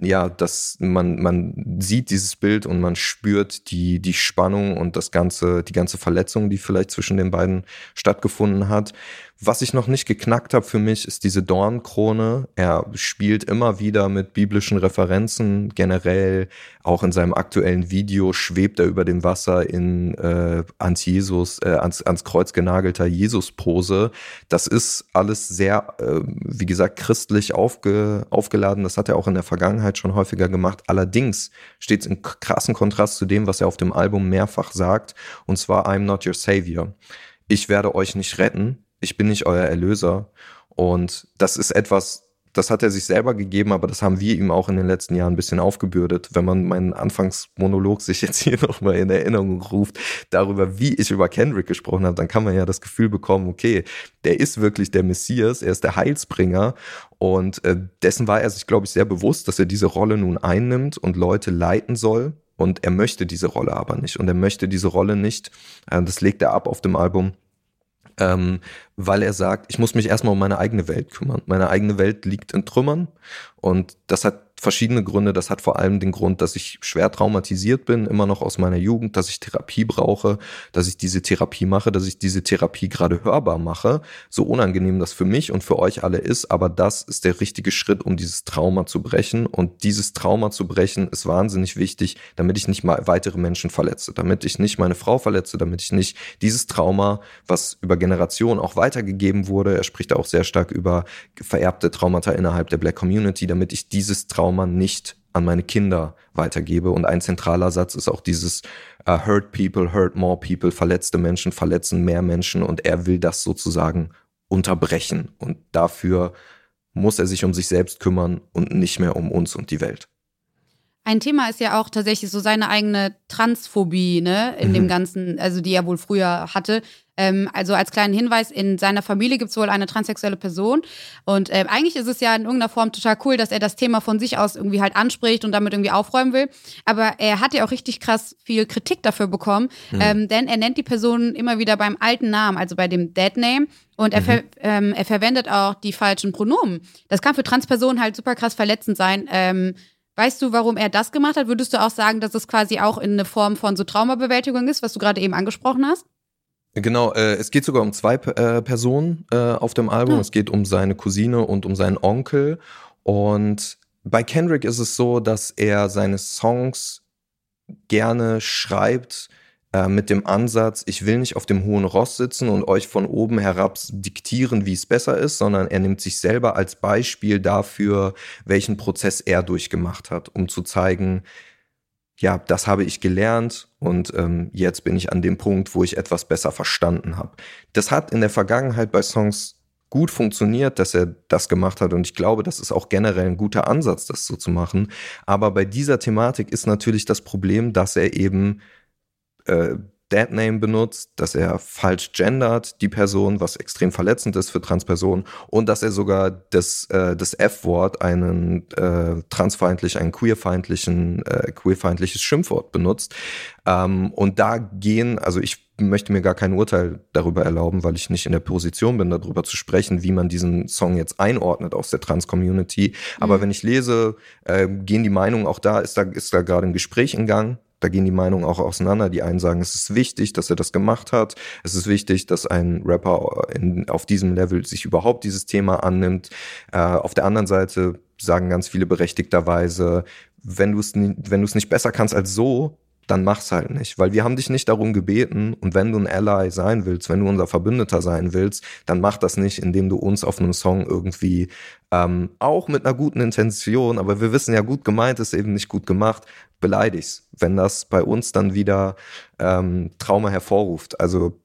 ja, dass man, man sieht dieses Bild und man spürt die, die Spannung und das ganze, die ganze Verletzung, die vielleicht zwischen den beiden stattgefunden hat. Was ich noch nicht geknackt habe für mich, ist diese Dornkrone. Er spielt immer wieder mit biblischen Referenzen. Generell, auch in seinem aktuellen Video schwebt er über dem Wasser in äh, ans Jesus, äh, ans, ans Kreuz genagelter Jesus-Pose. Das ist alles sehr, äh, wie gesagt, christlich aufge, aufgeladen. Das hat er auch in der Vergangenheit schon häufiger gemacht. Allerdings steht es in krassen Kontrast zu dem, was er auf dem Album mehrfach sagt. Und zwar I'm not your savior. Ich werde euch nicht retten ich bin nicht euer Erlöser. Und das ist etwas, das hat er sich selber gegeben, aber das haben wir ihm auch in den letzten Jahren ein bisschen aufgebürdet. Wenn man meinen Anfangsmonolog sich jetzt hier nochmal in Erinnerung ruft, darüber, wie ich über Kendrick gesprochen habe, dann kann man ja das Gefühl bekommen, okay, der ist wirklich der Messias, er ist der Heilsbringer und äh, dessen war er sich, glaube ich, sehr bewusst, dass er diese Rolle nun einnimmt und Leute leiten soll. Und er möchte diese Rolle aber nicht. Und er möchte diese Rolle nicht, äh, das legt er ab auf dem Album, ähm, weil er sagt, ich muss mich erstmal um meine eigene Welt kümmern. Meine eigene Welt liegt in Trümmern und das hat verschiedene Gründe. Das hat vor allem den Grund, dass ich schwer traumatisiert bin, immer noch aus meiner Jugend, dass ich Therapie brauche, dass ich diese Therapie mache, dass ich diese Therapie gerade hörbar mache. So unangenehm das für mich und für euch alle ist, aber das ist der richtige Schritt, um dieses Trauma zu brechen. Und dieses Trauma zu brechen ist wahnsinnig wichtig, damit ich nicht mal weitere Menschen verletze, damit ich nicht meine Frau verletze, damit ich nicht dieses Trauma, was über Generationen auch weitergegeben wurde, er spricht auch sehr stark über vererbte Traumata innerhalb der Black Community, damit ich dieses Trauma Trauma nicht an meine Kinder weitergebe. Und ein zentraler Satz ist auch dieses uh, Hurt People, Hurt More People, verletzte Menschen verletzen mehr Menschen und er will das sozusagen unterbrechen. Und dafür muss er sich um sich selbst kümmern und nicht mehr um uns und die Welt. Ein Thema ist ja auch tatsächlich so seine eigene Transphobie, ne, in mhm. dem Ganzen, also die er wohl früher hatte. Ähm, also als kleinen Hinweis, in seiner Familie gibt es wohl eine transsexuelle Person. Und äh, eigentlich ist es ja in irgendeiner Form total cool, dass er das Thema von sich aus irgendwie halt anspricht und damit irgendwie aufräumen will. Aber er hat ja auch richtig krass viel Kritik dafür bekommen, mhm. ähm, denn er nennt die Person immer wieder beim alten Namen, also bei dem Dead Name. Und er, mhm. ver ähm, er verwendet auch die falschen Pronomen. Das kann für Transpersonen halt super krass verletzend sein. Ähm, Weißt du, warum er das gemacht hat? Würdest du auch sagen, dass es quasi auch in eine Form von so Traumabewältigung ist, was du gerade eben angesprochen hast? Genau, äh, es geht sogar um zwei äh, Personen äh, auf dem Album. Hm. Es geht um seine Cousine und um seinen Onkel. Und bei Kendrick ist es so, dass er seine Songs gerne schreibt äh, mit dem Ansatz, ich will nicht auf dem hohen Ross sitzen und euch von oben herab diktieren, wie es besser ist, sondern er nimmt sich selber als Beispiel dafür, welchen Prozess er durchgemacht hat, um zu zeigen, ja, das habe ich gelernt und ähm, jetzt bin ich an dem Punkt, wo ich etwas besser verstanden habe. Das hat in der Vergangenheit bei Songs gut funktioniert, dass er das gemacht hat und ich glaube, das ist auch generell ein guter Ansatz, das so zu machen. Aber bei dieser Thematik ist natürlich das Problem, dass er eben äh, Deadname benutzt, dass er falsch gendert, die Person, was extrem verletzend ist für Transpersonen und dass er sogar das, äh, das F-Wort, einen äh, transfeindlich, einen queerfeindlichen, äh, queerfeindliches Schimpfwort benutzt. Ähm, und da gehen, also ich möchte mir gar kein Urteil darüber erlauben, weil ich nicht in der Position bin, darüber zu sprechen, wie man diesen Song jetzt einordnet aus der Trans-Community. Aber mhm. wenn ich lese, äh, gehen die Meinungen auch da, ist da, ist da gerade ein Gespräch in Gang. Da gehen die Meinungen auch auseinander. Die einen sagen, es ist wichtig, dass er das gemacht hat. Es ist wichtig, dass ein Rapper in, auf diesem Level sich überhaupt dieses Thema annimmt. Äh, auf der anderen Seite sagen ganz viele berechtigterweise, wenn du es wenn du es nicht besser kannst als so, dann mach's halt nicht, weil wir haben dich nicht darum gebeten und wenn du ein Ally sein willst, wenn du unser Verbündeter sein willst, dann mach das nicht, indem du uns auf einem Song irgendwie ähm, auch mit einer guten Intention, aber wir wissen ja gut gemeint ist eben nicht gut gemacht, beleidigst, wenn das bei uns dann wieder ähm, Trauma hervorruft. Also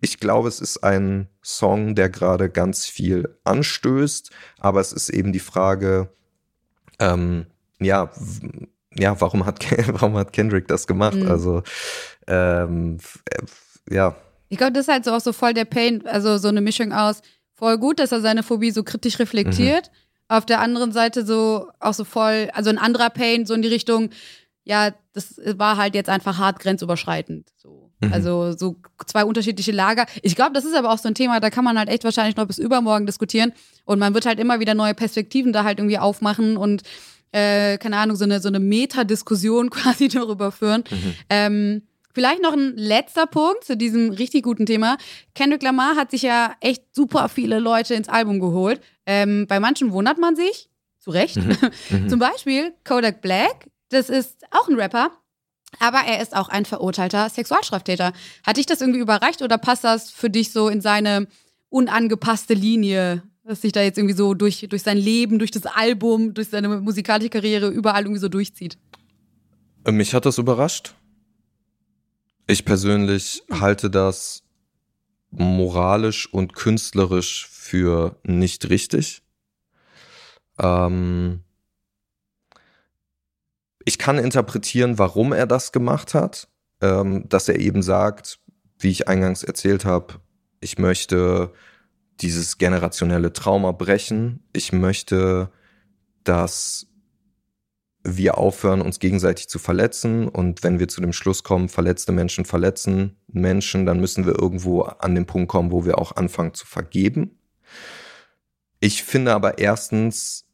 ich glaube, es ist ein Song, der gerade ganz viel anstößt, aber es ist eben die Frage, ähm, ja, ja, warum hat, warum hat Kendrick das gemacht? Mhm. Also, ähm, ja. Ich glaube, das ist halt so auch so voll der Pain, also so eine Mischung aus, voll gut, dass er seine Phobie so kritisch reflektiert. Mhm. Auf der anderen Seite so auch so voll, also ein anderer Pain, so in die Richtung, ja, das war halt jetzt einfach hart grenzüberschreitend. So. Mhm. Also so zwei unterschiedliche Lager. Ich glaube, das ist aber auch so ein Thema, da kann man halt echt wahrscheinlich noch bis übermorgen diskutieren. Und man wird halt immer wieder neue Perspektiven da halt irgendwie aufmachen und äh, keine Ahnung, so eine, so eine Metadiskussion quasi darüber führen. Mhm. Ähm, Vielleicht noch ein letzter Punkt zu diesem richtig guten Thema. Kendrick Lamar hat sich ja echt super viele Leute ins Album geholt. Ähm, bei manchen wundert man sich, zu Recht. Mhm. Mhm. Zum Beispiel Kodak Black, das ist auch ein Rapper, aber er ist auch ein verurteilter Sexualstraftäter. Hat dich das irgendwie überreicht oder passt das für dich so in seine unangepasste Linie dass sich da jetzt irgendwie so durch, durch sein Leben, durch das Album, durch seine musikalische Karriere überall irgendwie so durchzieht? Äh, mich hat das überrascht. Ich persönlich halte das moralisch und künstlerisch für nicht richtig. Ähm ich kann interpretieren, warum er das gemacht hat. Ähm, dass er eben sagt, wie ich eingangs erzählt habe, ich möchte dieses generationelle Trauma brechen. Ich möchte, dass wir aufhören, uns gegenseitig zu verletzen. Und wenn wir zu dem Schluss kommen, verletzte Menschen verletzen Menschen, dann müssen wir irgendwo an den Punkt kommen, wo wir auch anfangen zu vergeben. Ich finde aber erstens,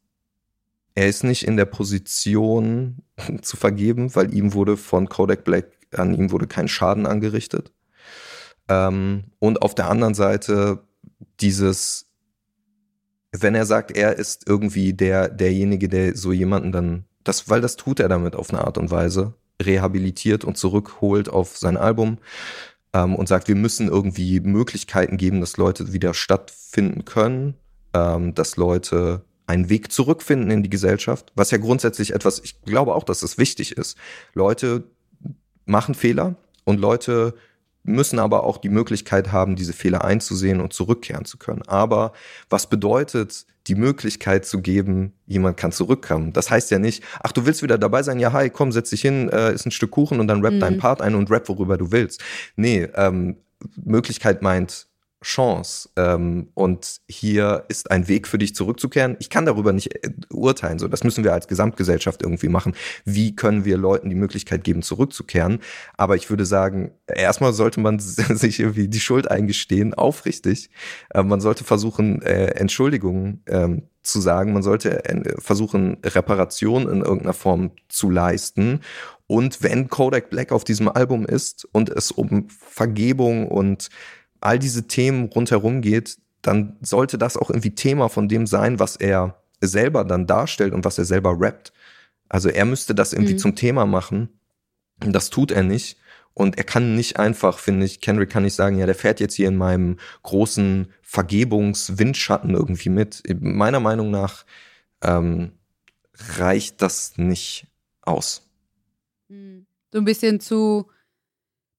er ist nicht in der Position zu vergeben, weil ihm wurde von Kodak Black, an ihm wurde kein Schaden angerichtet. Ähm, und auf der anderen Seite dieses, wenn er sagt, er ist irgendwie der, derjenige, der so jemanden dann, das, weil das tut er damit auf eine Art und Weise, rehabilitiert und zurückholt auf sein Album ähm, und sagt, wir müssen irgendwie Möglichkeiten geben, dass Leute wieder stattfinden können, ähm, dass Leute einen Weg zurückfinden in die Gesellschaft, was ja grundsätzlich etwas, ich glaube auch, dass das wichtig ist. Leute machen Fehler und Leute müssen aber auch die Möglichkeit haben, diese Fehler einzusehen und zurückkehren zu können. Aber was bedeutet, die Möglichkeit zu geben, jemand kann zurückkommen? Das heißt ja nicht, ach, du willst wieder dabei sein, ja, hi, komm, setz dich hin, äh, ist ein Stück Kuchen und dann rap mhm. deinen Part ein und rap, worüber du willst. Nee, ähm, Möglichkeit meint, Chance. Ähm, und hier ist ein Weg für dich zurückzukehren. Ich kann darüber nicht äh, urteilen. So, das müssen wir als Gesamtgesellschaft irgendwie machen. Wie können wir Leuten die Möglichkeit geben, zurückzukehren? Aber ich würde sagen, erstmal sollte man sich irgendwie die Schuld eingestehen, aufrichtig. Äh, man sollte versuchen, äh, Entschuldigungen ähm, zu sagen. Man sollte äh, versuchen, Reparation in irgendeiner Form zu leisten. Und wenn Kodak Black auf diesem Album ist und es um Vergebung und all diese Themen rundherum geht, dann sollte das auch irgendwie Thema von dem sein, was er selber dann darstellt und was er selber rappt. Also er müsste das irgendwie mhm. zum Thema machen. Und das tut er nicht. Und er kann nicht einfach, finde ich, Kendrick kann nicht sagen, ja, der fährt jetzt hier in meinem großen Vergebungswindschatten irgendwie mit. Meiner Meinung nach ähm, reicht das nicht aus. Mhm. So ein bisschen zu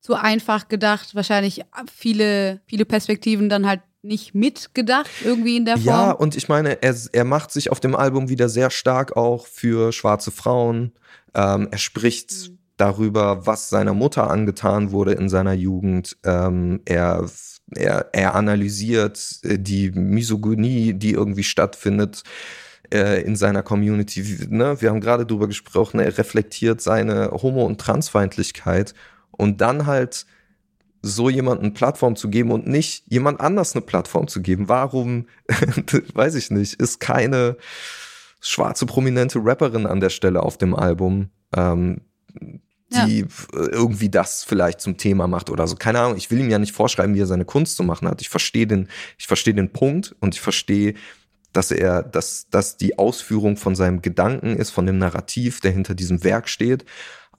zu einfach gedacht, wahrscheinlich viele, viele Perspektiven dann halt nicht mitgedacht, irgendwie in der Form. Ja, und ich meine, er, er macht sich auf dem Album wieder sehr stark auch für schwarze Frauen. Ähm, er spricht mhm. darüber, was seiner Mutter angetan wurde in seiner Jugend. Ähm, er, er, er analysiert äh, die Misogynie, die irgendwie stattfindet äh, in seiner Community. Ne? Wir haben gerade darüber gesprochen, er reflektiert seine Homo- und Transfeindlichkeit und dann halt so jemanden Plattform zu geben und nicht jemand anders eine Plattform zu geben. Warum, weiß ich nicht, ist keine schwarze prominente Rapperin an der Stelle auf dem Album, ähm, die ja. irgendwie das vielleicht zum Thema macht oder so. Keine Ahnung, ich will ihm ja nicht vorschreiben, wie er seine Kunst zu machen hat. Ich verstehe den, ich verstehe den Punkt und ich verstehe, dass er, dass, dass die Ausführung von seinem Gedanken ist, von dem Narrativ, der hinter diesem Werk steht.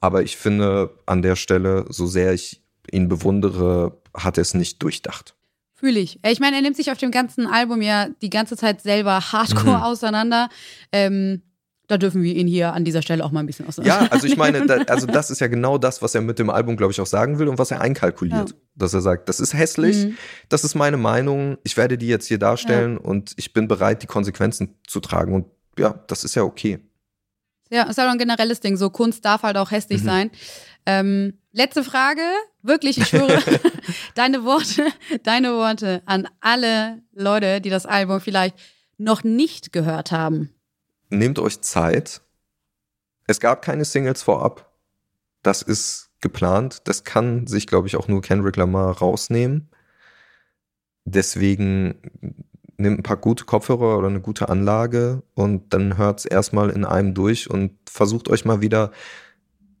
Aber ich finde an der Stelle, so sehr ich ihn bewundere, hat er es nicht durchdacht. Fühle ich. Ich meine, er nimmt sich auf dem ganzen Album ja die ganze Zeit selber hardcore mhm. auseinander. Ähm, da dürfen wir ihn hier an dieser Stelle auch mal ein bisschen auseinander. Ja, also ich meine, da, also das ist ja genau das, was er mit dem Album, glaube ich, auch sagen will und was er einkalkuliert. Ja. Dass er sagt, das ist hässlich, mhm. das ist meine Meinung, ich werde die jetzt hier darstellen ja. und ich bin bereit, die Konsequenzen zu tragen. Und ja, das ist ja okay. Ja, ist halt ein generelles Ding. So Kunst darf halt auch hässlich mhm. sein. Ähm, letzte Frage, wirklich, ich höre deine Worte, deine Worte an alle Leute, die das Album vielleicht noch nicht gehört haben. Nehmt euch Zeit. Es gab keine Singles vorab. Das ist geplant. Das kann sich, glaube ich, auch nur Kendrick Lamar rausnehmen. Deswegen nehmt ein paar gute Kopfhörer oder eine gute Anlage und dann hört es erstmal in einem durch und versucht euch mal wieder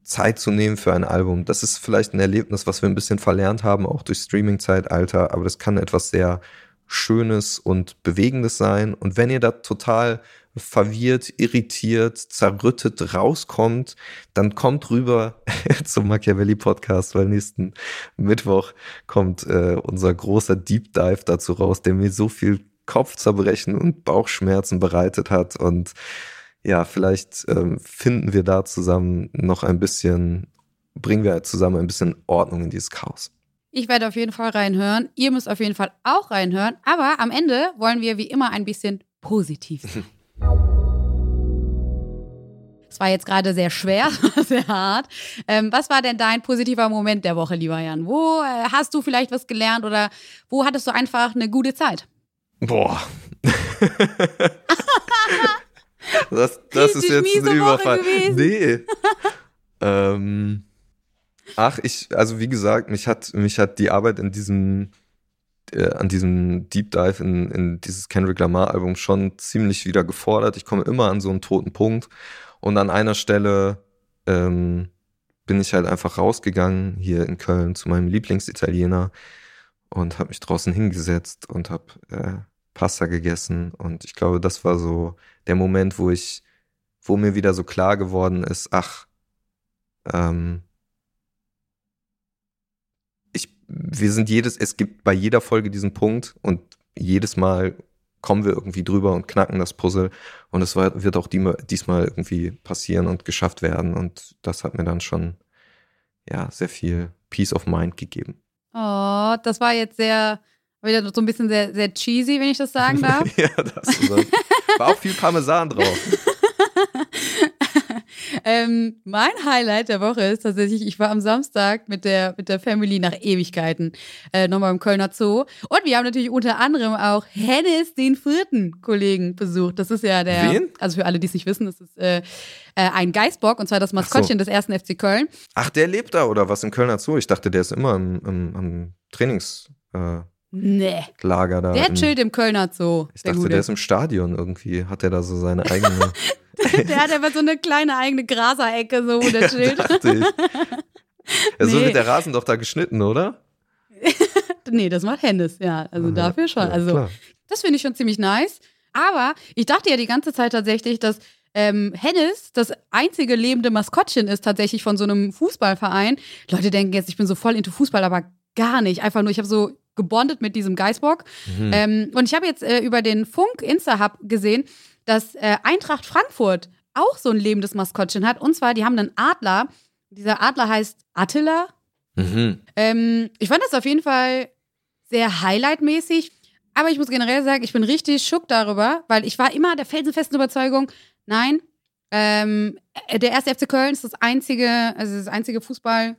Zeit zu nehmen für ein Album. Das ist vielleicht ein Erlebnis, was wir ein bisschen verlernt haben, auch durch Streaming-Zeitalter, aber das kann etwas sehr Schönes und Bewegendes sein. Und wenn ihr da total verwirrt, irritiert, zerrüttet rauskommt, dann kommt rüber zum Machiavelli Podcast, weil nächsten Mittwoch kommt äh, unser großer Deep Dive dazu raus, der mir so viel Kopfzerbrechen und Bauchschmerzen bereitet hat und ja, vielleicht ähm, finden wir da zusammen noch ein bisschen, bringen wir zusammen ein bisschen Ordnung in dieses Chaos. Ich werde auf jeden Fall reinhören. Ihr müsst auf jeden Fall auch reinhören. Aber am Ende wollen wir wie immer ein bisschen positiv sein. Es war jetzt gerade sehr schwer, sehr hart. Ähm, was war denn dein positiver Moment der Woche, lieber Jan? Wo äh, hast du vielleicht was gelernt oder wo hattest du einfach eine gute Zeit? Boah. Das, das ist jetzt ein Überfall. Nee. ähm, ach, ich, also wie gesagt, mich hat, mich hat die Arbeit in diesem, äh, an diesem Deep Dive in, in dieses Kendrick Lamar Album schon ziemlich wieder gefordert. Ich komme immer an so einen toten Punkt. Und an einer Stelle ähm, bin ich halt einfach rausgegangen hier in Köln zu meinem Lieblingsitaliener und habe mich draußen hingesetzt und habe äh, Pasta gegessen. Und ich glaube, das war so der Moment, wo ich, wo mir wieder so klar geworden ist, ach, ähm, ich, wir sind jedes, es gibt bei jeder Folge diesen Punkt und jedes Mal kommen wir irgendwie drüber und knacken das Puzzle und es wird auch die, diesmal irgendwie passieren und geschafft werden und das hat mir dann schon ja sehr viel Peace of Mind gegeben. Oh, das war jetzt sehr wieder so ein bisschen sehr, sehr cheesy, wenn ich das sagen darf. ja, das war auch viel Parmesan drauf. ähm, mein Highlight der Woche ist tatsächlich, ich war am Samstag mit der, mit der Family nach Ewigkeiten äh, nochmal im Kölner Zoo. Und wir haben natürlich unter anderem auch Hennis, den vierten Kollegen, besucht. Das ist ja der. Wen? Also für alle, die es nicht wissen, das ist äh, äh, ein Geißbock und zwar das Maskottchen so. des ersten FC Köln. Ach, der lebt da oder was im Kölner Zoo? Ich dachte, der ist immer im, im, im Trainings. Äh Nee. Lager da. Der chillt im Kölner Zoo. Ich dachte, Gute. der ist im Stadion irgendwie. Hat der da so seine eigene. der hat aber so eine kleine eigene Graserecke, so wo der chillt. dachte ich. Ja, so nee. wird der Rasen doch da geschnitten, oder? nee, das macht Hennes, ja. Also Aha, dafür schon. Ja, also, klar. das finde ich schon ziemlich nice. Aber ich dachte ja die ganze Zeit tatsächlich, dass ähm, Hennis das einzige lebende Maskottchen ist tatsächlich von so einem Fußballverein. Leute denken jetzt, ich bin so voll into Fußball, aber gar nicht. Einfach nur, ich habe so gebondet mit diesem Geißbock. Mhm. Ähm, und ich habe jetzt äh, über den Funk Insta-Hub gesehen, dass äh, Eintracht Frankfurt auch so ein lebendes Maskottchen hat. Und zwar, die haben einen Adler. Dieser Adler heißt Attila. Mhm. Ähm, ich fand das auf jeden Fall sehr highlightmäßig. Aber ich muss generell sagen, ich bin richtig schock darüber, weil ich war immer der felsenfesten Überzeugung, nein, Ähm, äh, der erste FC Köln ist das einzige, also das einzige Fußballclub.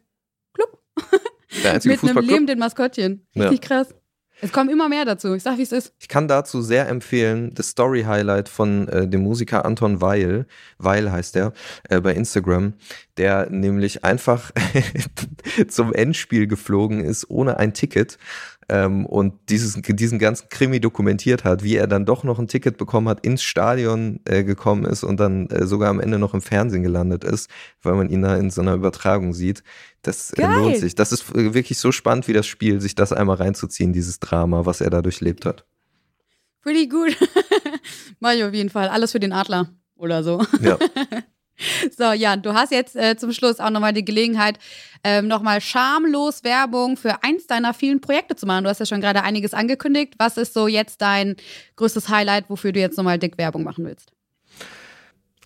Der einzige Mit einem lebenden Maskottchen. Richtig krass. Es kommen immer mehr dazu. Ich sag, wie es ist. Ich kann dazu sehr empfehlen, das Story-Highlight von äh, dem Musiker Anton Weil, Weil heißt der, äh, bei Instagram, der nämlich einfach zum Endspiel geflogen ist, ohne ein Ticket ähm, und dieses, diesen ganzen Krimi dokumentiert hat, wie er dann doch noch ein Ticket bekommen hat, ins Stadion äh, gekommen ist und dann äh, sogar am Ende noch im Fernsehen gelandet ist, weil man ihn da in so einer Übertragung sieht. Das äh, lohnt sich. Das ist äh, wirklich so spannend wie das Spiel, sich das einmal reinzuziehen, dieses Drama, was er da durchlebt hat. Pretty gut. Mach ich auf jeden Fall. Alles für den Adler oder so. Ja. So, Jan, du hast jetzt äh, zum Schluss auch nochmal die Gelegenheit, ähm, nochmal schamlos Werbung für eins deiner vielen Projekte zu machen. Du hast ja schon gerade einiges angekündigt. Was ist so jetzt dein größtes Highlight, wofür du jetzt nochmal dick Werbung machen willst?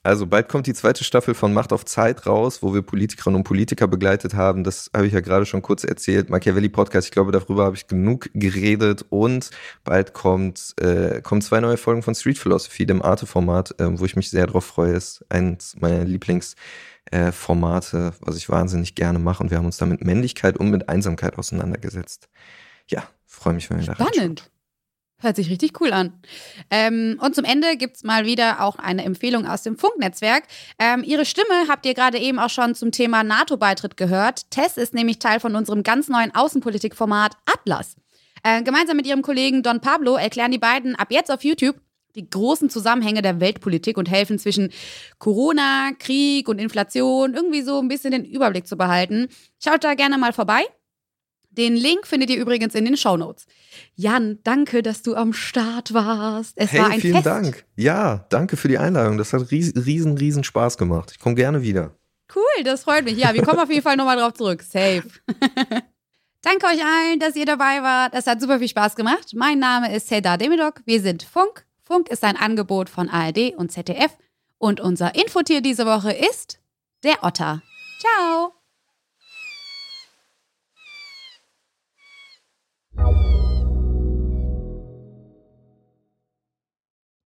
Also bald kommt die zweite Staffel von Macht auf Zeit raus, wo wir Politikerinnen und Politiker begleitet haben. Das habe ich ja gerade schon kurz erzählt. Machiavelli Podcast, ich glaube, darüber habe ich genug geredet. Und bald kommt, äh, kommen zwei neue Folgen von Street Philosophy, dem Arte-Format, äh, wo ich mich sehr drauf freue. Ist eins meiner Lieblingsformate, äh, was ich wahnsinnig gerne mache. Und wir haben uns da mit Männlichkeit und mit Einsamkeit auseinandergesetzt. Ja, freue mich, wenn wir da Spannend. Hört sich richtig cool an. Ähm, und zum Ende gibt es mal wieder auch eine Empfehlung aus dem Funknetzwerk. Ähm, ihre Stimme habt ihr gerade eben auch schon zum Thema NATO-Beitritt gehört. Tess ist nämlich Teil von unserem ganz neuen Außenpolitikformat Atlas. Äh, gemeinsam mit ihrem Kollegen Don Pablo erklären die beiden ab jetzt auf YouTube die großen Zusammenhänge der Weltpolitik und helfen zwischen Corona, Krieg und Inflation irgendwie so ein bisschen den Überblick zu behalten. Schaut da gerne mal vorbei. Den Link findet ihr übrigens in den Show Notes. Jan, danke, dass du am Start warst. Es hey, war ein vielen Fest. Dank. Ja, danke für die Einladung. Das hat riesen, riesen, riesen Spaß gemacht. Ich komme gerne wieder. Cool, das freut mich. Ja, wir kommen auf jeden Fall nochmal drauf zurück. Safe. danke euch allen, dass ihr dabei wart. Es hat super viel Spaß gemacht. Mein Name ist Seda Demidok. Wir sind Funk. Funk ist ein Angebot von ARD und ZDF. Und unser Infotier diese Woche ist der Otter. Ciao. Bye.